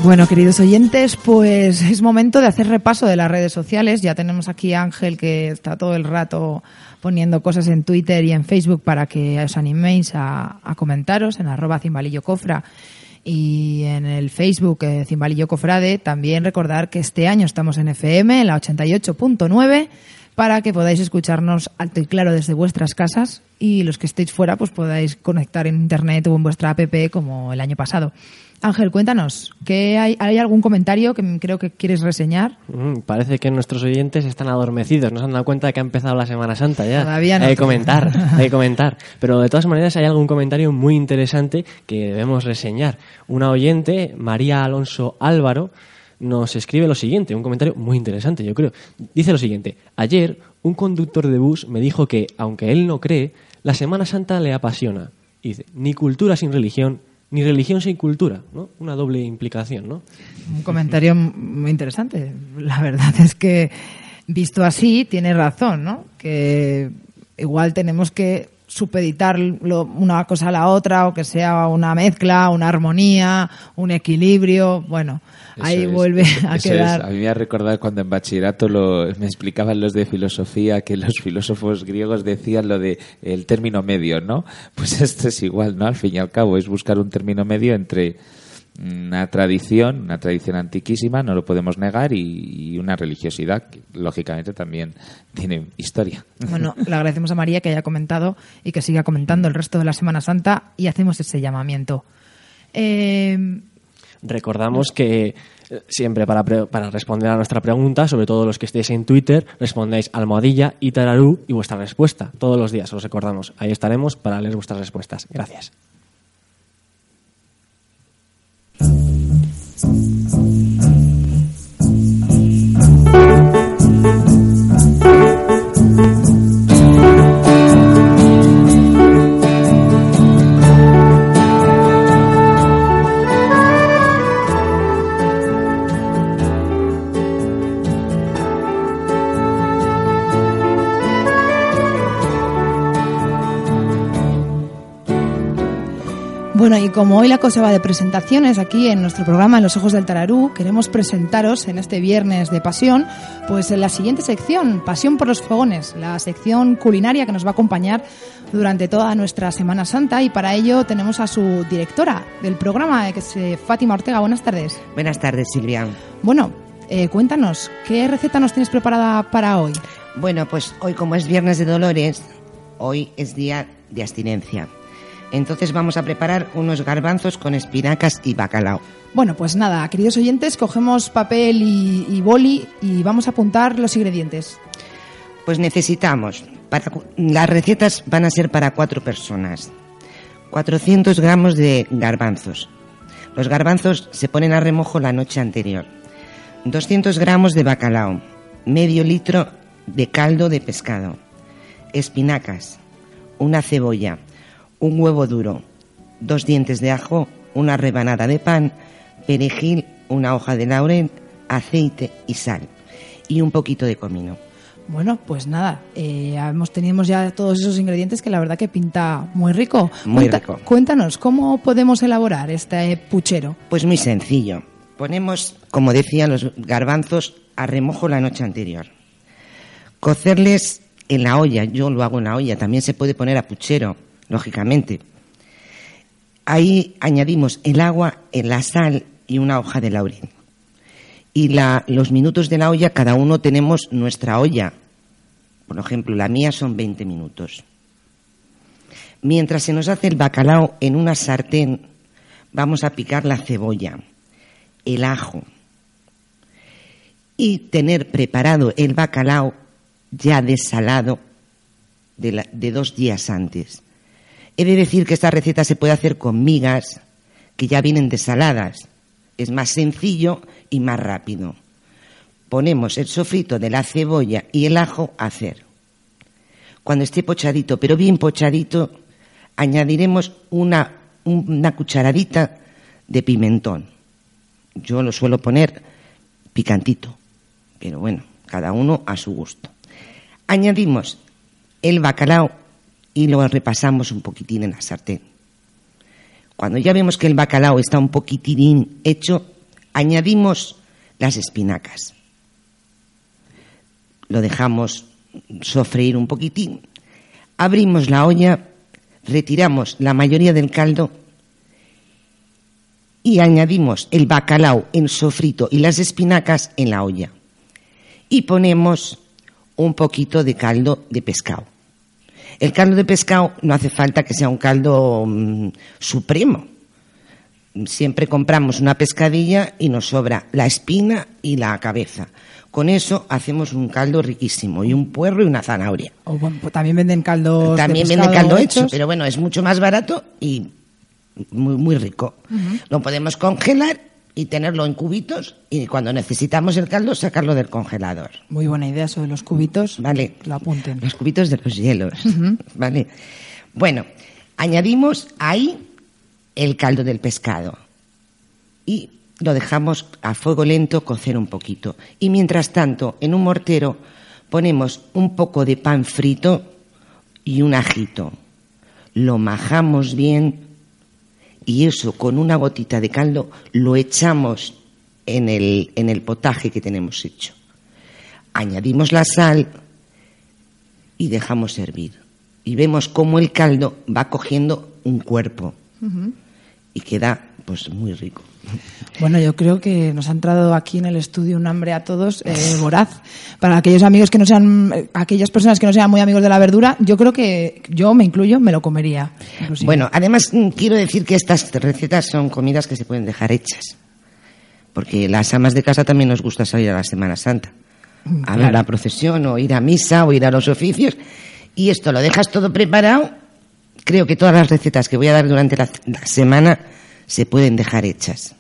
Bueno, queridos oyentes, pues es momento de hacer repaso de las redes sociales. Ya tenemos aquí a Ángel que está todo el rato poniendo cosas en Twitter y en Facebook para que os animéis a, a comentaros en arroba cimbalillo cofra y en el Facebook eh, Cimbalillo Cofrade. También recordar que este año estamos en FM, en la 88.9, para que podáis escucharnos alto y claro desde vuestras casas y los que estéis fuera pues podáis conectar en Internet o en vuestra app como el año pasado. Ángel, cuéntanos, ¿qué hay, ¿hay algún comentario que creo que quieres reseñar? Mm, parece que nuestros oyentes están adormecidos, no se han dado cuenta de que ha empezado la Semana Santa ya. Todavía no. Hay que comentar, hay que comentar. Pero de todas maneras hay algún comentario muy interesante que debemos reseñar. Una oyente, María Alonso Álvaro, nos escribe lo siguiente, un comentario muy interesante, yo creo. Dice lo siguiente, ayer un conductor de bus me dijo que, aunque él no cree, la Semana Santa le apasiona. Y dice, ni cultura sin religión, ni religión sin cultura, ¿no? Una doble implicación, ¿no? Un comentario muy interesante. La verdad es que, visto así, tiene razón, ¿no? Que igual tenemos que supeditar lo- una cosa a la otra o que sea una mezcla, una armonía, un equilibrio. Bueno, ahí es, vuelve eso- a eso quedar. es. A mí me ha recordado cuando en bachillerato lo- me explicaban los de filosofía que los filósofos griegos decían lo de el término medio, ¿no? Pues esto es igual, ¿no? Al fin y al cabo es buscar un término medio entre una tradición, una tradición antiquísima, no lo podemos negar, y, y una religiosidad que lógicamente también tiene historia. Bueno, le agradecemos a María que haya comentado y que siga comentando el resto de la Semana Santa y hacemos ese llamamiento. Eh, Recordamos que eh, siempre para, pre- para responder a nuestra pregunta, sobre todo los que estéis en Twitter, respondéis almohadilla y tararú y vuestra respuesta. Todos los días, os recordamos. Ahí estaremos para leer vuestras respuestas. Gracias. Thank you. Bueno, y como hoy la cosa va de presentaciones aquí en nuestro programa En los Ojos del Tararú, queremos presentaros en este viernes de pasión, pues en la siguiente sección, Pasión por los Fogones, la sección culinaria que nos va a acompañar durante toda nuestra Semana Santa y para ello tenemos a su directora del programa, que es eh, Fátima Ortega. Buenas tardes. Buenas tardes, Silvia. Bueno, eh, cuéntanos, ¿qué receta nos tienes preparada para hoy? Bueno, pues hoy como es Viernes de Dolores, hoy es día de abstinencia. Entonces vamos a preparar unos garbanzos con espinacas y bacalao. Bueno, pues nada, queridos oyentes, cogemos papel y, y boli y vamos a apuntar los ingredientes. Pues necesitamos, para, las recetas van a ser para cuatro personas. 400 gramos de garbanzos. Los garbanzos se ponen a remojo la noche anterior. 200 gramos de bacalao. Medio litro de caldo de pescado. Espinacas. Una cebolla. Un huevo duro. Dos dientes de ajo. Una rebanada de pan. Perejil. Una hoja de laurel. Aceite y sal. Y un poquito de comino. Bueno, pues nada, eh, hemos, tenemos ya todos esos ingredientes que la verdad que pinta muy rico. Muy rico. Cuéntanos, ¿cómo podemos elaborar este puchero? Pues muy sencillo. Ponemos, como decía, los garbanzos a remojo la noche anterior. Cocerles en la olla, yo lo hago en la olla, también se puede poner a puchero, lógicamente. Ahí añadimos el agua, la sal y una hoja de laurel. Y la- los minutos de la olla, cada uno tenemos nuestra olla. Por ejemplo, la mía son 20 minutos. Mientras se nos hace el bacalao en una sartén, vamos a picar la cebolla, el ajo y tener preparado el bacalao ya desalado de, de dos días antes. He de decir que esta receta se puede hacer con migas que ya vienen desaladas. Es más sencillo y más rápido. Ponemos el sofrito de la cebolla y el ajo a hacer. Cuando esté pochadito, pero bien pochadito, añadiremos una, una cucharadita de pimentón. Yo lo suelo poner picantito, pero bueno, cada uno a su gusto. Añadimos el bacalao y lo repasamos un poquitín en la sartén. Cuando ya vemos que el bacalao está un poquitín hecho, añadimos las espinacas. Lo dejamos sofreír un poquitín. Abrimos la olla, retiramos la mayoría del caldo y añadimos el bacalao en sofrito y las espinacas en la olla. Y ponemos un poquito de caldo de pescado. El caldo de pescado no hace falta que sea un caldo mm, supremo. Siempre compramos una pescadilla y nos sobra la espina y la cabeza. Con eso hacemos un caldo riquísimo y un puerro y una zanahoria. O, bueno, pues también venden caldos. de También vende pescado caldo hecho, pero bueno, es mucho más barato y muy, muy rico. Lo podemos congelar y tenerlo en cubitos y cuando necesitamos el caldo sacarlo del congelador. Muy buena idea eso de los cubitos. Vale. Lo apunten. Los cubitos de los hielos. Vale. Bueno, añadimos ahí el caldo del pescado y lo dejamos a fuego lento cocer un poquito. Y mientras tanto, en un mortero ponemos un poco de pan frito y un ajito. Lo majamos bien y eso con una gotita de caldo lo echamos en el, en el potaje que tenemos hecho. Añadimos la sal y dejamos hervir. Y vemos cómo el caldo va cogiendo un cuerpo y queda pues muy rico. Bueno, yo creo que nos ha entrado aquí en el estudio un hambre a todos eh, voraz. Para aquellos amigos que no sean, eh, aquellas personas que no sean muy amigos de la verdura, yo creo que yo me incluyo, me lo comería. inclusive. Bueno, además mm, quiero decir que estas recetas son comidas que se pueden dejar hechas. Porque las amas de casa también nos gusta salir a la Semana Santa. A ver Claro. la procesión, o ir a misa, o ir a los oficios. Y esto lo dejas todo preparado. Creo que todas las recetas que voy a dar durante la, la semana se pueden dejar hechas.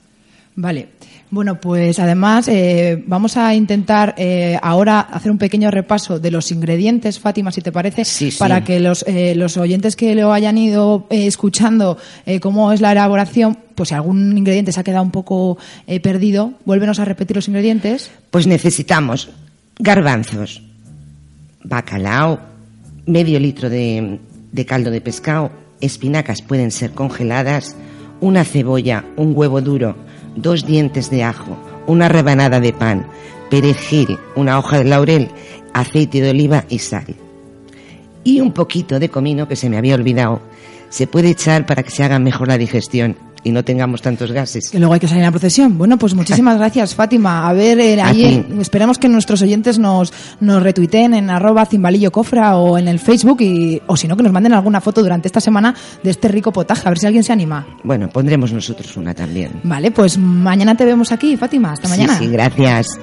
Vale. Bueno, pues además eh, vamos a intentar eh, ahora hacer un pequeño repaso de los ingredientes, Fátima, si te parece, sí. para que los, eh, los oyentes que lo hayan ido eh, escuchando eh, cómo es la elaboración, pues si algún ingrediente se ha quedado un poco eh, perdido, vuélvenos a repetir los ingredientes. Pues necesitamos garbanzos, bacalao, medio litro de, de caldo de pescado, espinacas pueden ser congeladas, una cebolla, un huevo duro, dos dientes de ajo, una rebanada de pan, perejil, una hoja de laurel, aceite de oliva y sal. Y un poquito de comino que se me había olvidado. Se puede echar para que se haga mejor la digestión y no tengamos tantos gases. Que luego hay que salir a la procesión. Bueno, pues muchísimas gracias, Fátima. A ver, eh, ahí, ti. esperemos que nuestros oyentes nos, nos retuiteen en arroba cimbalillo cofra o en el Facebook y, o si no, que nos manden alguna foto durante esta semana de este rico potaje, a ver si alguien se anima. Bueno, pondremos nosotros una también. Vale, pues mañana te vemos aquí, Fátima. Hasta mañana. Sí, sí, gracias.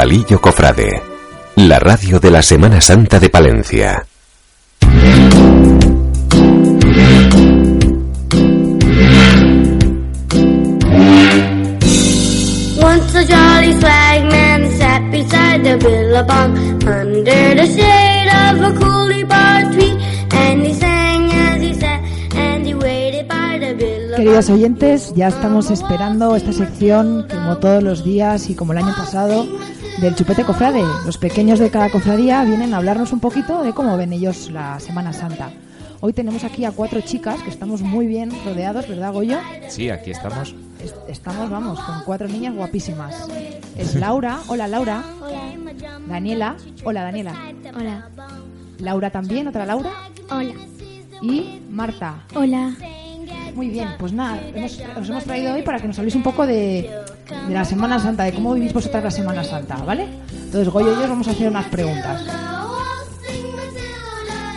Cimbalillo Cofrade, la radio de la Semana Santa de Palencia. Once a jolly swagman sat beside the billabong under the shade of a coolie bar tree, and he sang as he sat, and he waited by the billabong. Queridos oyentes, ya estamos esperando esta sección, como todos los días y como el año pasado, del Chupete Cofrade. Los pequeños de cada cofradía vienen a hablarnos un poquito de cómo ven ellos la Semana Santa. Hoy tenemos aquí a cuatro chicas que estamos muy bien rodeados, ¿verdad, Goyo? Sí, aquí estamos. Es- Estamos, vamos, con cuatro niñas guapísimas. Es Laura, hola Laura. Daniela, hola Daniela. Hola. Laura también, otra Laura. Hola. Y Marta. Hola. Muy bien, pues nada, hemos- os hemos traído hoy para que nos habléis un poco de, de la Semana Santa, de cómo vivís vosotras la Semana Santa, ¿vale? Entonces, Goyo y yo os vamos a hacer unas preguntas.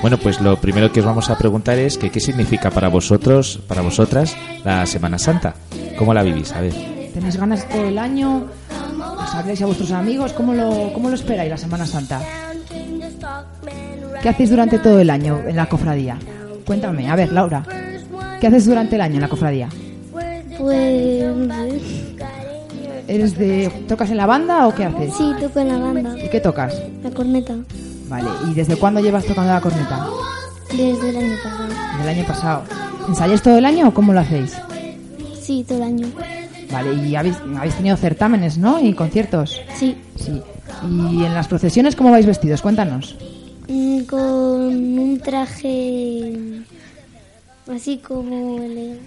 Bueno, pues lo primero que os vamos a preguntar es que qué significa para vosotros, para vosotras, la Semana Santa. ¿Cómo la vivís? A ver. ¿Tenéis ganas todo el año? ¿Os habláis a vuestros amigos? ¿Cómo lo, ¿Cómo lo esperáis la Semana Santa? ¿Qué hacéis durante todo el año en la cofradía? Cuéntame, a ver, Laura. ¿Qué haces durante el año en la cofradía? Pues. ¿Eres de. ¿Tocas en la banda o qué haces? Sí, toco en la banda. ¿Y qué tocas? La corneta. Vale, ¿y desde cuándo llevas tocando la corneta? Desde el año pasado. Del año pasado. ¿Ensayáis todo el año o cómo lo hacéis? Sí, todo el año. Vale, y habéis, habéis tenido certámenes, ¿no? Y conciertos. Sí. Sí. ¿Y en las procesiones cómo vais vestidos? Cuéntanos. Mm, Con un traje. Así como el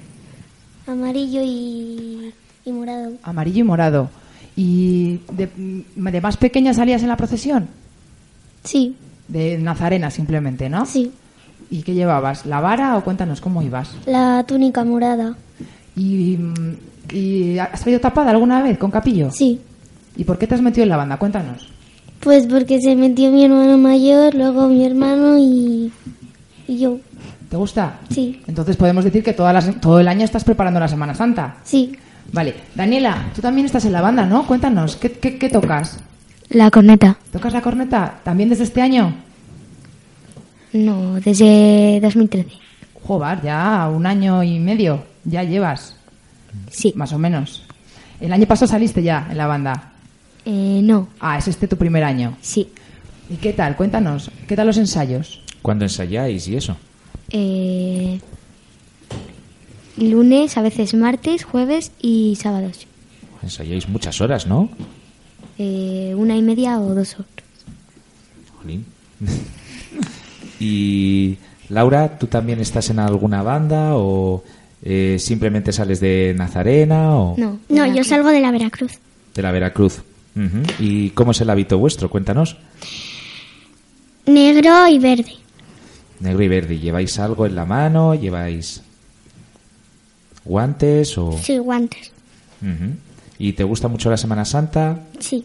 amarillo y, y morado. Amarillo y morado. ¿Y de, de más pequeña salías en la procesión? Sí. De Nazarena simplemente, ¿no? Sí. ¿Y qué llevabas? ¿La vara o cuéntanos cómo ibas? La túnica morada. ¿Y, y has salido tapada alguna vez con capillo? Sí. ¿Y por qué te has metido en la banda? Cuéntanos. Pues porque se metió mi hermano mayor, luego mi hermano y, y yo. ¿Te gusta? Sí. Entonces podemos decir que todas las- todo el año estás preparando la Semana Santa. Sí. Vale. Daniela, tú también estás en la banda, ¿no? Cuéntanos, ¿qué, qué, qué tocas? La corneta. ¿Tocas la corneta también desde este año? No, desde 2013. Joder, ya un año y medio, ya llevas. Sí. Más o menos. El año pasado saliste ya en la banda. Eh, no. Ah, es este tu primer año. Sí. ¿Y qué tal? Cuéntanos, ¿qué tal los ensayos? ¿Cuándo ensayáis y eso? Eh, lunes, a veces martes, jueves y sábados. Ensayáis muchas horas, ¿no? Eh, una y media o dos horas. Jolín. y Laura, ¿tú también estás en alguna banda o eh, simplemente sales de Nazarena o No. No, yo salgo de la Veracruz. de la Veracruz? ¿Y cómo es el hábito vuestro? Cuéntanos. Negro y verde. Negro y verde. ¿Lleváis algo en la mano? ¿Lleváis guantes o...? Sí, guantes. ¿Y te gusta mucho la Semana Santa? Sí.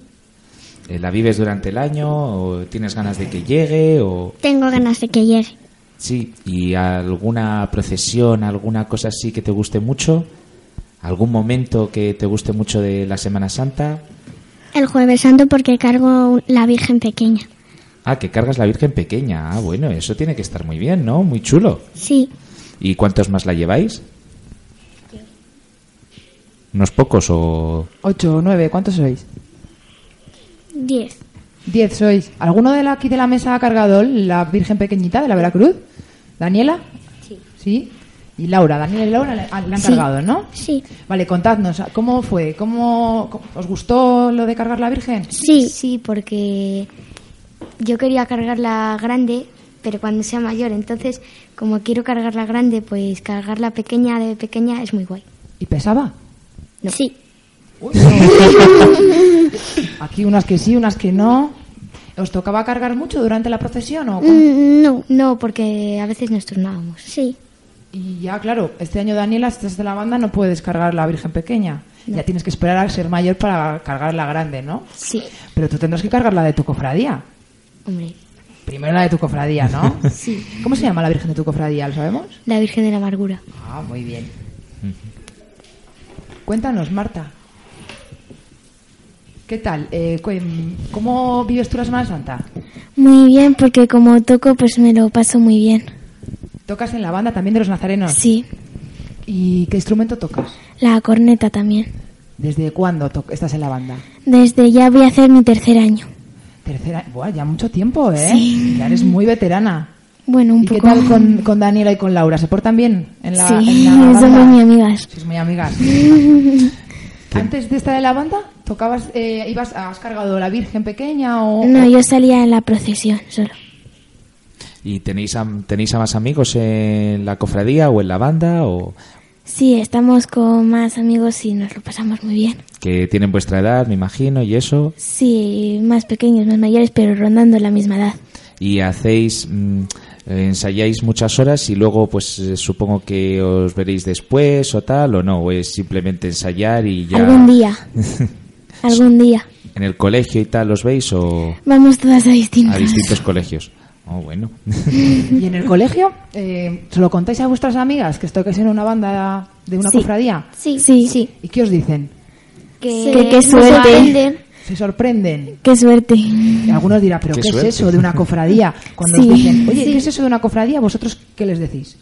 Eh, ¿La vives durante el año o tienes ganas de que llegue o...? Tengo ganas de que llegue. Sí, ¿y alguna procesión, alguna cosa así que te guste mucho? ¿Algún momento que te guste mucho de la Semana Santa? El jueves santo porque cargo la Virgen pequeña. Ah, que cargas la Virgen pequeña. Ah, bueno, eso tiene que estar muy bien, ¿no? Muy chulo. Sí, ¿Y cuántos más la lleváis? ¿Unos pocos o...? Ocho o nueve, ¿cuántos sois? diez. Diez sois. ¿Alguno de la, aquí de la mesa ha cargado la Virgen Pequeñita de la Veracruz? ¿Daniela? Sí. ¿Sí? Y Laura, Daniela y Laura le, han le han Sí. cargado, ¿no? Sí. Vale, contadnos, ¿cómo fue? ¿Cómo, os gustó lo de cargar la Virgen? Sí. Sí, porque yo quería cargar la grande, pero cuando sea mayor. Entonces, como quiero cargar la grande, pues cargar la pequeña de pequeña es muy guay. ¿Y pesaba? Sí. Aquí unas que sí, unas que no. ¿Os tocaba cargar mucho durante la procesión o? Mm, No, no, porque a veces nos turnábamos. Sí. Y ya, claro, este año Daniela, si estás de la banda, no puedes cargar la Virgen pequeña. Ya tienes que esperar a ser mayor para cargar la grande, ¿no? Sí, Pero tú tendrás que cargar la de tu cofradía. hombre. Primero la de tu cofradía, ¿no? Sí. ¿Cómo se llama la Virgen de tu cofradía? ¿Lo sabemos? La Virgen de la Amargura. Ah, muy bien. Cuéntanos, Marta. ¿Qué tal? Eh, cu- ¿Cómo vives tú la Semana Santa? Muy bien porque como toco pues me lo paso muy bien. ¿Tocas en la banda también de los nazarenos? Sí. ¿Y qué instrumento tocas? La corneta también. ¿Desde cuándo estás en la banda? Desde ya voy a hacer mi tercer año. Tercera, Buah, ya mucho tiempo, ¿eh? Sí. Ya eres muy veterana. Bueno, un ¿Y qué poco. tal con, con Daniela y con Laura? ¿Se portan bien en la, Sí, en la somos banda? muy amigas. Sois muy amigas. Antes de estar en la banda, tocabas, eh, ibas, has cargado la Virgen pequeña o No, yo salía en la procesión solo. ¿Y tenéis a, tenéis a más amigos en la cofradía o en la banda o Sí, estamos con más amigos y nos lo pasamos muy bien. que tienen vuestra edad, me imagino, y eso? Sí, más pequeños, más mayores, pero rondando la misma edad. Y hacéis, mm, ensayáis muchas horas y luego pues eh, supongo que os veréis después o tal, o no, o es simplemente ensayar y ya... Algún día, algún día. ¿En el colegio y tal os veis o Vamos todas a distintas. a distintos colegios? Oh, bueno. ¿Y en el colegio? Eh, ¿Se lo contáis a vuestras amigas que estoy en una banda de una Sí. cofradía? Sí, sí, sí. ¿Y qué os dicen? Que, Que qué nos suerte. Se sorprenden. Qué suerte. Y algunos dirán, ¿pero Qué qué, es eso de una cofradía? Cuando Sí. os dicen, oye, Sí. ¿qué es eso de una cofradía? ¿Vosotros qué les decís?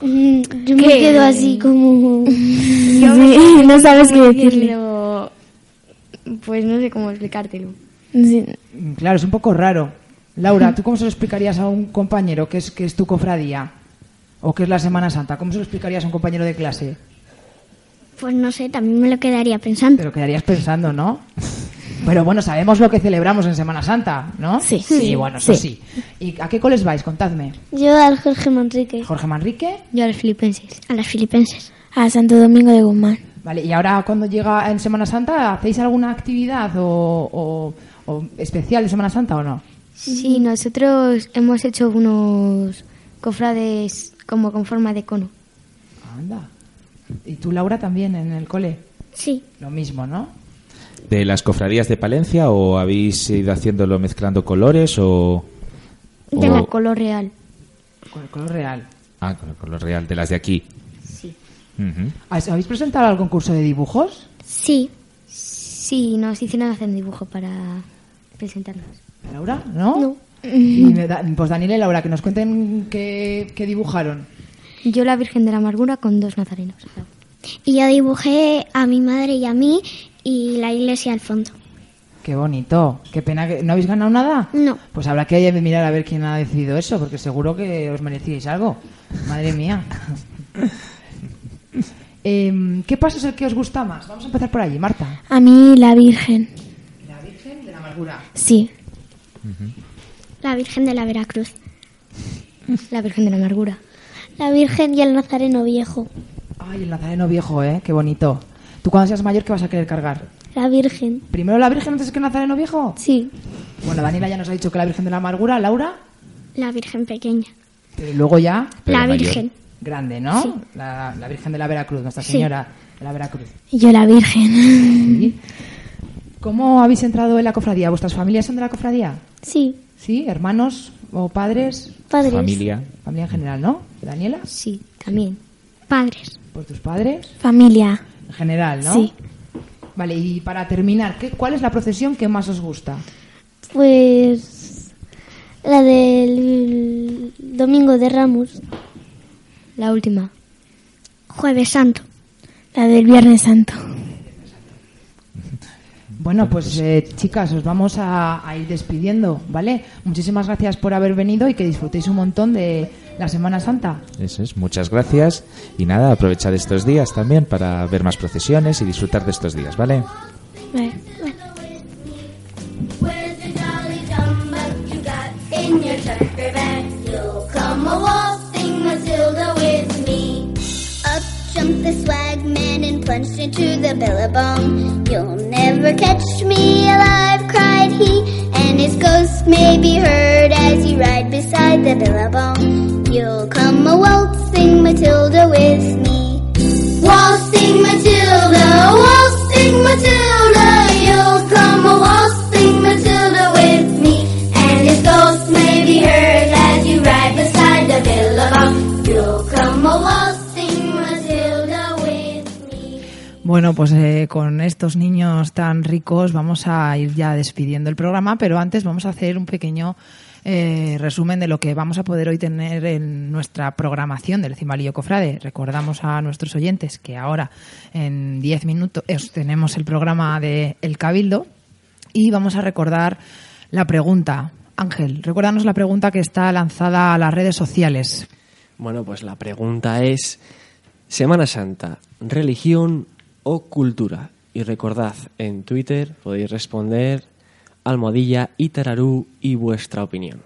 Mm, Yo me ¿Qué? quedo así como... Yo Sí, no sabes qué decirle. diciendo- Pues no sé cómo explicártelo. Sí. Claro, es un poco raro. Laura, ¿tú cómo se lo explicarías a un compañero que es, que es tu cofradía? ¿O que es la Semana Santa? ¿Cómo se lo explicarías a un compañero de clase? Pues no sé, también me lo quedaría pensando. Te lo quedarías pensando, ¿no? Pero bueno, sabemos lo que celebramos en Semana Santa, ¿no? Sí. Sí, bueno, eso Sí. sí. ¿Y a qué coles vais? Contadme. Yo al Jorge Manrique. Jorge Manrique. Yo a los filipenses. A las filipenses. A Santo Domingo de Guzmán. Vale, y ahora cuando llega en Semana Santa, ¿hacéis alguna actividad o, o- o especial de Semana Santa o no? Sí, nosotros hemos hecho unos cofrades como con forma de cono. Anda. ¿Y tú, Laura, también en el cole? Sí. Lo mismo, ¿no? ¿De las cofradías de Palencia o habéis ido haciéndolo mezclando colores o...? De o- la color real. Con el color real. Ah, con el color real, de las de aquí. Sí. Ujú. ¿Has- ¿Habéis presentado al concurso de dibujos? Sí. Sí, nos hicieron hacer un dibujo para presentarlos. Laura, ¿no? No. Y me da- pues Daniel y Laura, que nos cuenten qué, qué dibujaron. Yo la Virgen de la Amargura con dos nazarenos. Y yo dibujé a mi madre y a mí y la iglesia al fondo. Qué bonito. Qué pena que... ¿No habéis ganado nada? No. Pues habrá que mirar a ver quién ha decidido eso, porque seguro que os merecíais algo. Madre mía. Em, ¿Qué paso es el que os gusta más? Vamos a empezar por allí, Marta. A mí la Virgen. La Virgen de la Amargura. Sí. La Virgen de la Veracruz. La Virgen de la Amargura. La Virgen y el Nazareno Viejo. Ay, el Nazareno viejo, ¿eh? Qué bonito. ¿Tú cuando seas mayor qué vas a querer cargar? La Virgen. ¿Primero la Virgen antes que Nazareno viejo? Sí. Bueno, Daniela ya nos ha dicho que la Virgen de la Amargura, Laura, La Virgen pequeña. pero luego ya Pero la mayor. Virgen. grande, ¿no? Sí. La, la Virgen de la Veracruz, Nuestra Sí. Señora de la Veracruz. Y yo la Virgen. Sí. ¿Cómo habéis entrado en la cofradía? ¿Vuestras familias son de la cofradía? Sí. ¿Sí? ¿Hermanos o padres? Padres. Familia. Familia en general, ¿no? ¿Daniela? Sí, también. Padres. ¿Por tus padres? Familia. En general, ¿no? Sí. Vale, y para terminar, ¿qué, ¿cuál es la procesión que más os gusta? Pues la del Domingo de Ramos. La última. Jueves Santo. La del Viernes Santo. Bueno, pues eh, chicas, os vamos a, a ir despidiendo, ¿vale? Muchísimas gracias por haber venido y que disfrutéis un montón de la Semana Santa. Eso es, muchas gracias. Y nada, aprovechad estos días también para ver más procesiones y disfrutar de estos días, ¿vale? Vale. Where's the jolly jumbuck you got in your trucker bag? You'll come a waltzing Matilda with me. Up jumped the swag man and plunged into the billabong. You'll never catch me alive, cried he, and his ghost may be heard you ride beside the billabong. You'll come a waltzing Matilda with me. Waltzing Matilda, waltzing Matilda, you'll come a waltzing Matilda with me. And his ghost may be heard as you ride beside the billabong. You'll come a waltzing Matilda with me. Bueno, pues eh, con estos niños tan ricos vamos a ir ya despidiendo el programa, pero antes vamos a hacer un pequeño eh, resumen de lo que vamos a poder hoy tener en nuestra programación del Cimbalillo Cofrade. Recordamos a nuestros oyentes que ahora en 10 minutos eh, tenemos el programa de El Cabildo y vamos a recordar la pregunta. Ángel, recuérdanos la pregunta que está lanzada a las redes sociales. Bueno, pues la pregunta es Semana Santa, religión o cultura. Y recordad, en Twitter podéis responder almohadilla y tararú y vuestra opinión.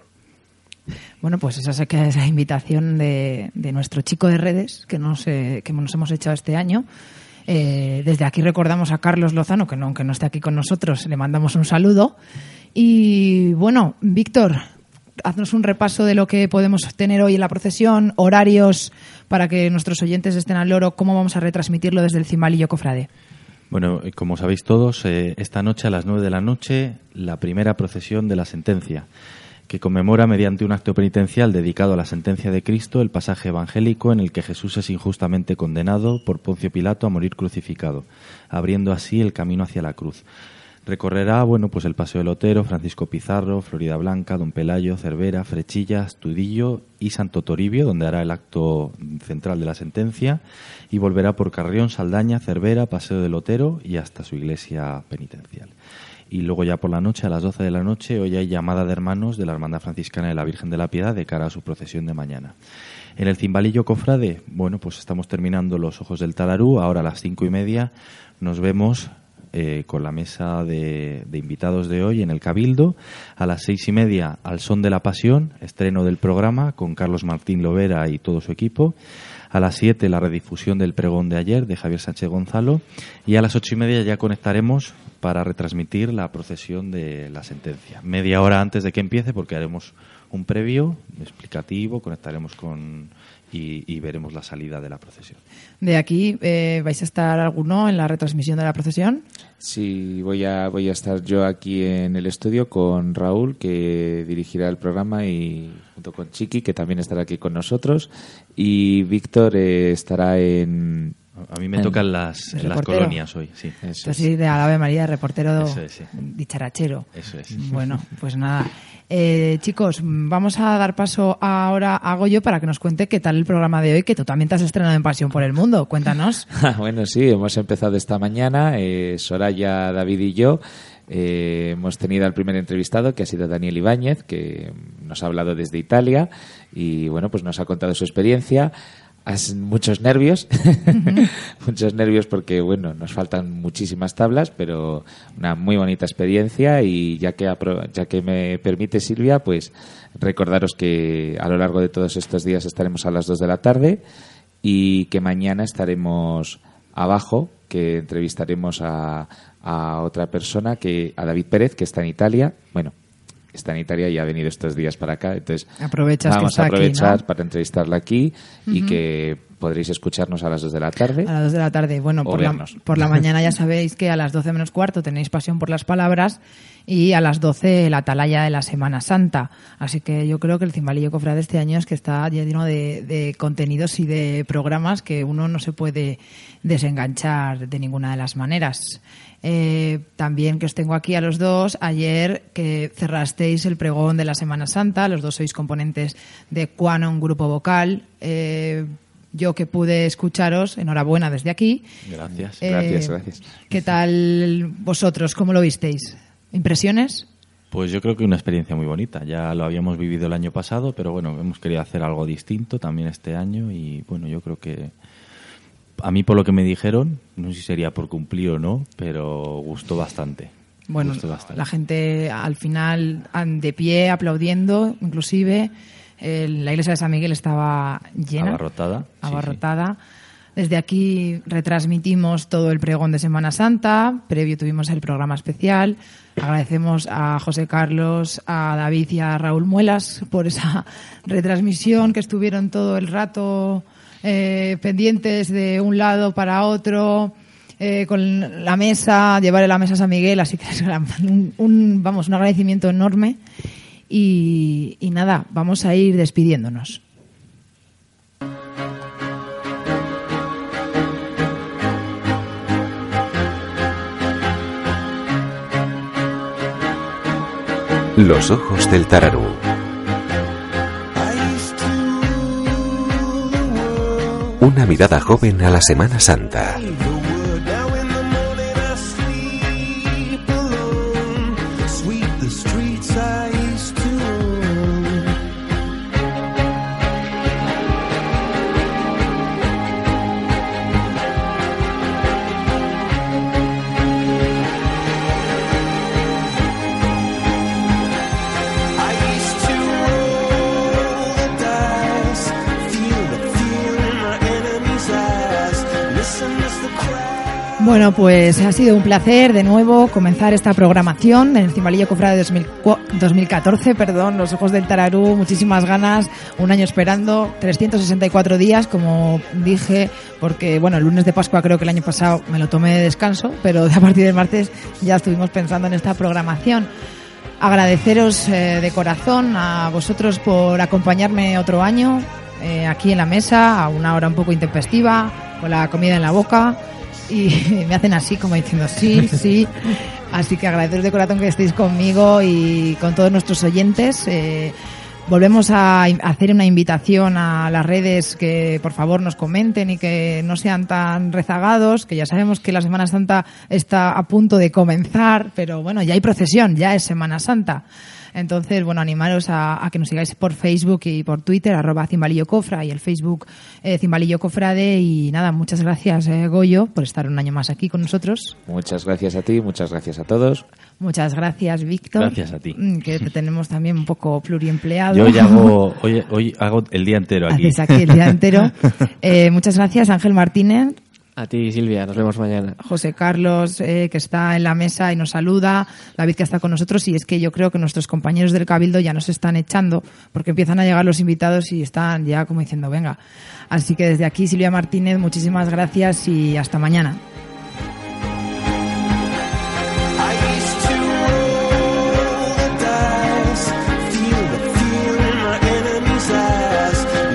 Bueno, pues esa es la invitación de, de nuestro chico de redes que nos, eh, que nos hemos echado este año. Eh, desde aquí recordamos a Carlos Lozano, que no, aunque no esté aquí con nosotros, le mandamos un saludo. Y bueno, Víctor, haznos un repaso de lo que podemos tener hoy en la procesión, horarios para que nuestros oyentes estén al loro, cómo vamos a retransmitirlo desde el Cimalillo Cofrade. Bueno, como sabéis todos, eh, esta noche a las 9 de la noche, la primera procesión de la sentencia, que conmemora mediante un acto penitencial dedicado a la sentencia de Cristo el pasaje evangélico en el que Jesús es injustamente condenado por Poncio Pilato a morir crucificado, abriendo así el camino hacia la cruz. Recorrerá, bueno, pues el Paseo del Otero, Francisco Pizarro, Florida Blanca, Don Pelayo, Cervera, Frechillas, Tudillo y Santo Toribio, donde hará el acto central de la sentencia, y volverá por Carrión, Saldaña, Cervera, Paseo del Otero y hasta su iglesia penitencial. Y luego ya por la noche, a las 12 de la noche, hoy hay llamada de hermanos de la Hermandad Franciscana de la Virgen de la Piedad de cara a su procesión de mañana. En el Cimbalillo Cofrade, bueno, pues estamos terminando los Ojos del Talarú, ahora a las cinco y media nos vemos eh, con la mesa de, de invitados de hoy en el Cabildo. A las seis y media, al Son de la Pasión, estreno del programa con Carlos Martín Lovera y todo su equipo. A las siete, la redifusión del pregón de ayer de Javier Sánchez Gonzalo. Y a las ocho y media ya conectaremos para retransmitir la procesión de la sentencia. Media hora antes de que empiece, porque haremos un previo explicativo, conectaremos con y, y veremos la salida de la procesión. De aquí, eh, ¿vais a estar alguno en la retransmisión de la procesión? Sí, voy a, voy a estar yo aquí en el estudio con Raúl, que dirigirá el programa, y junto con Chiqui, que también estará aquí con nosotros, y Víctor eh, estará en... A mí me En- tocan las, las colonias hoy, sí. Eso Esto sí, de Ave María, reportero Eso es, sí. dicharachero. Eso es. Bueno, pues nada. Eh, chicos, vamos a dar paso ahora a Goyo para que nos cuente qué tal el programa de hoy, que tú también te has estrenado en Pasión por el Mundo. Cuéntanos. Ah, bueno, sí, hemos empezado esta mañana, eh, Soraya, David y yo. Eh, hemos tenido al primer entrevistado, que ha sido Daniel Ibáñez, que nos ha hablado desde Italia y, bueno, pues nos ha contado su experiencia. Muchos nervios, muchos nervios porque, bueno, nos faltan muchísimas tablas, pero una muy bonita experiencia y ya que, ya que me permite Silvia, pues recordaros que a lo largo de todos estos días estaremos a las 2 de la tarde y que mañana estaremos abajo, que entrevistaremos a, a otra persona, que a David Pérez, que está en Italia. Bueno, está en Italia y ha venido estos días para acá, entonces Aprovechas que vamos está a aquí, aprovechar ¿no? para entrevistarla aquí y que podréis escucharnos a las 2 de la tarde. A las 2 de la tarde. Bueno, por la, por la mañana ya sabéis que a las 12 menos cuarto tenéis Pasión por las Palabras y a las 12 la Atalaya de la Semana Santa. Así que yo creo que el Cimbalillo Cofrade este año es que está lleno de, de contenidos y de programas que uno no se puede desenganchar de ninguna de las maneras. Eh, también que os tengo aquí a los dos, ayer que cerrasteis el pregón de la Semana Santa, los dos sois componentes de Quanon Grupo Vocal. Eh, yo que pude escucharos, enhorabuena desde aquí. Gracias. Eh, Gracias, gracias. ¿Qué tal vosotros? ¿Cómo lo visteis? ¿Impresiones? Pues yo creo que una experiencia muy bonita. Ya lo habíamos vivido el año pasado, pero bueno, hemos querido hacer algo distinto también este año y bueno, yo creo que a mí por lo que me dijeron, no sé si sería por cumplir o no, pero gustó bastante. Bueno, Gustó bastante. la gente al final de pie aplaudiendo, inclusive eh, la iglesia de San Miguel estaba llena, Abarrotada. sí, abarrotada. Desde aquí retransmitimos todo el pregón de Semana Santa, previo tuvimos el programa especial. Agradecemos a José Carlos, a David y a Raúl Muelas por esa retransmisión que estuvieron todo el rato eh, pendientes de un lado para otro, eh, con la mesa, llevar la mesa a San Miguel, así que un, un- vamos, un agradecimiento enorme. Y nada, vamos a ir despidiéndonos. Los ojos del tararú. Una mirada joven a la Semana Santa. Bueno, pues ha sido un placer de nuevo comenzar esta programación en el Cimbalillo Cofrade 2004 2014, perdón, Los Ojos del Tararú, muchísimas ganas, un año esperando, 364 días, como dije, porque, bueno, el lunes de Pascua creo que el año pasado me lo tomé de descanso, pero a partir del martes ya estuvimos pensando en esta programación. Agradeceros eh, de corazón a vosotros por acompañarme otro año eh, aquí en la mesa, a una hora un poco intempestiva, con la comida en la boca y me hacen así como diciendo sí, sí. Así que agradeceros de corazón que estéis conmigo y con todos nuestros oyentes. Eh, volvemos a hacer una invitación a las redes que por favor nos comenten y que no sean tan rezagados, que ya sabemos que la Semana Santa está a punto de comenzar, pero bueno, ya hay procesión, ya es Semana Santa. Entonces, bueno, animaros a, a que nos sigáis por Facebook y por Twitter, arroba Cimbalillo Cofra y el Facebook eh, Cimbalillo Cofrade. Y nada, muchas gracias, eh, Goyo, por estar un año más aquí con nosotros. Muchas gracias a ti, muchas gracias a todos. Muchas gracias, Víctor. Gracias a ti. Mm, Que te tenemos también un poco pluriempleado. Yo hoy hago, hoy, hoy hago el día entero aquí. Haces aquí el día entero. Eh, muchas gracias, Ángel Martínez. A ti, Silvia. Nos vemos mañana. José Carlos, eh, que está en la mesa y nos saluda, David, que está con nosotros, y es que yo creo que nuestros compañeros del Cabildo ya nos están echando, porque empiezan a llegar los invitados y están ya como diciendo, venga. Así que desde aquí, Silvia Martínez, muchísimas gracias y hasta mañana.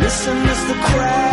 Listen as the crowd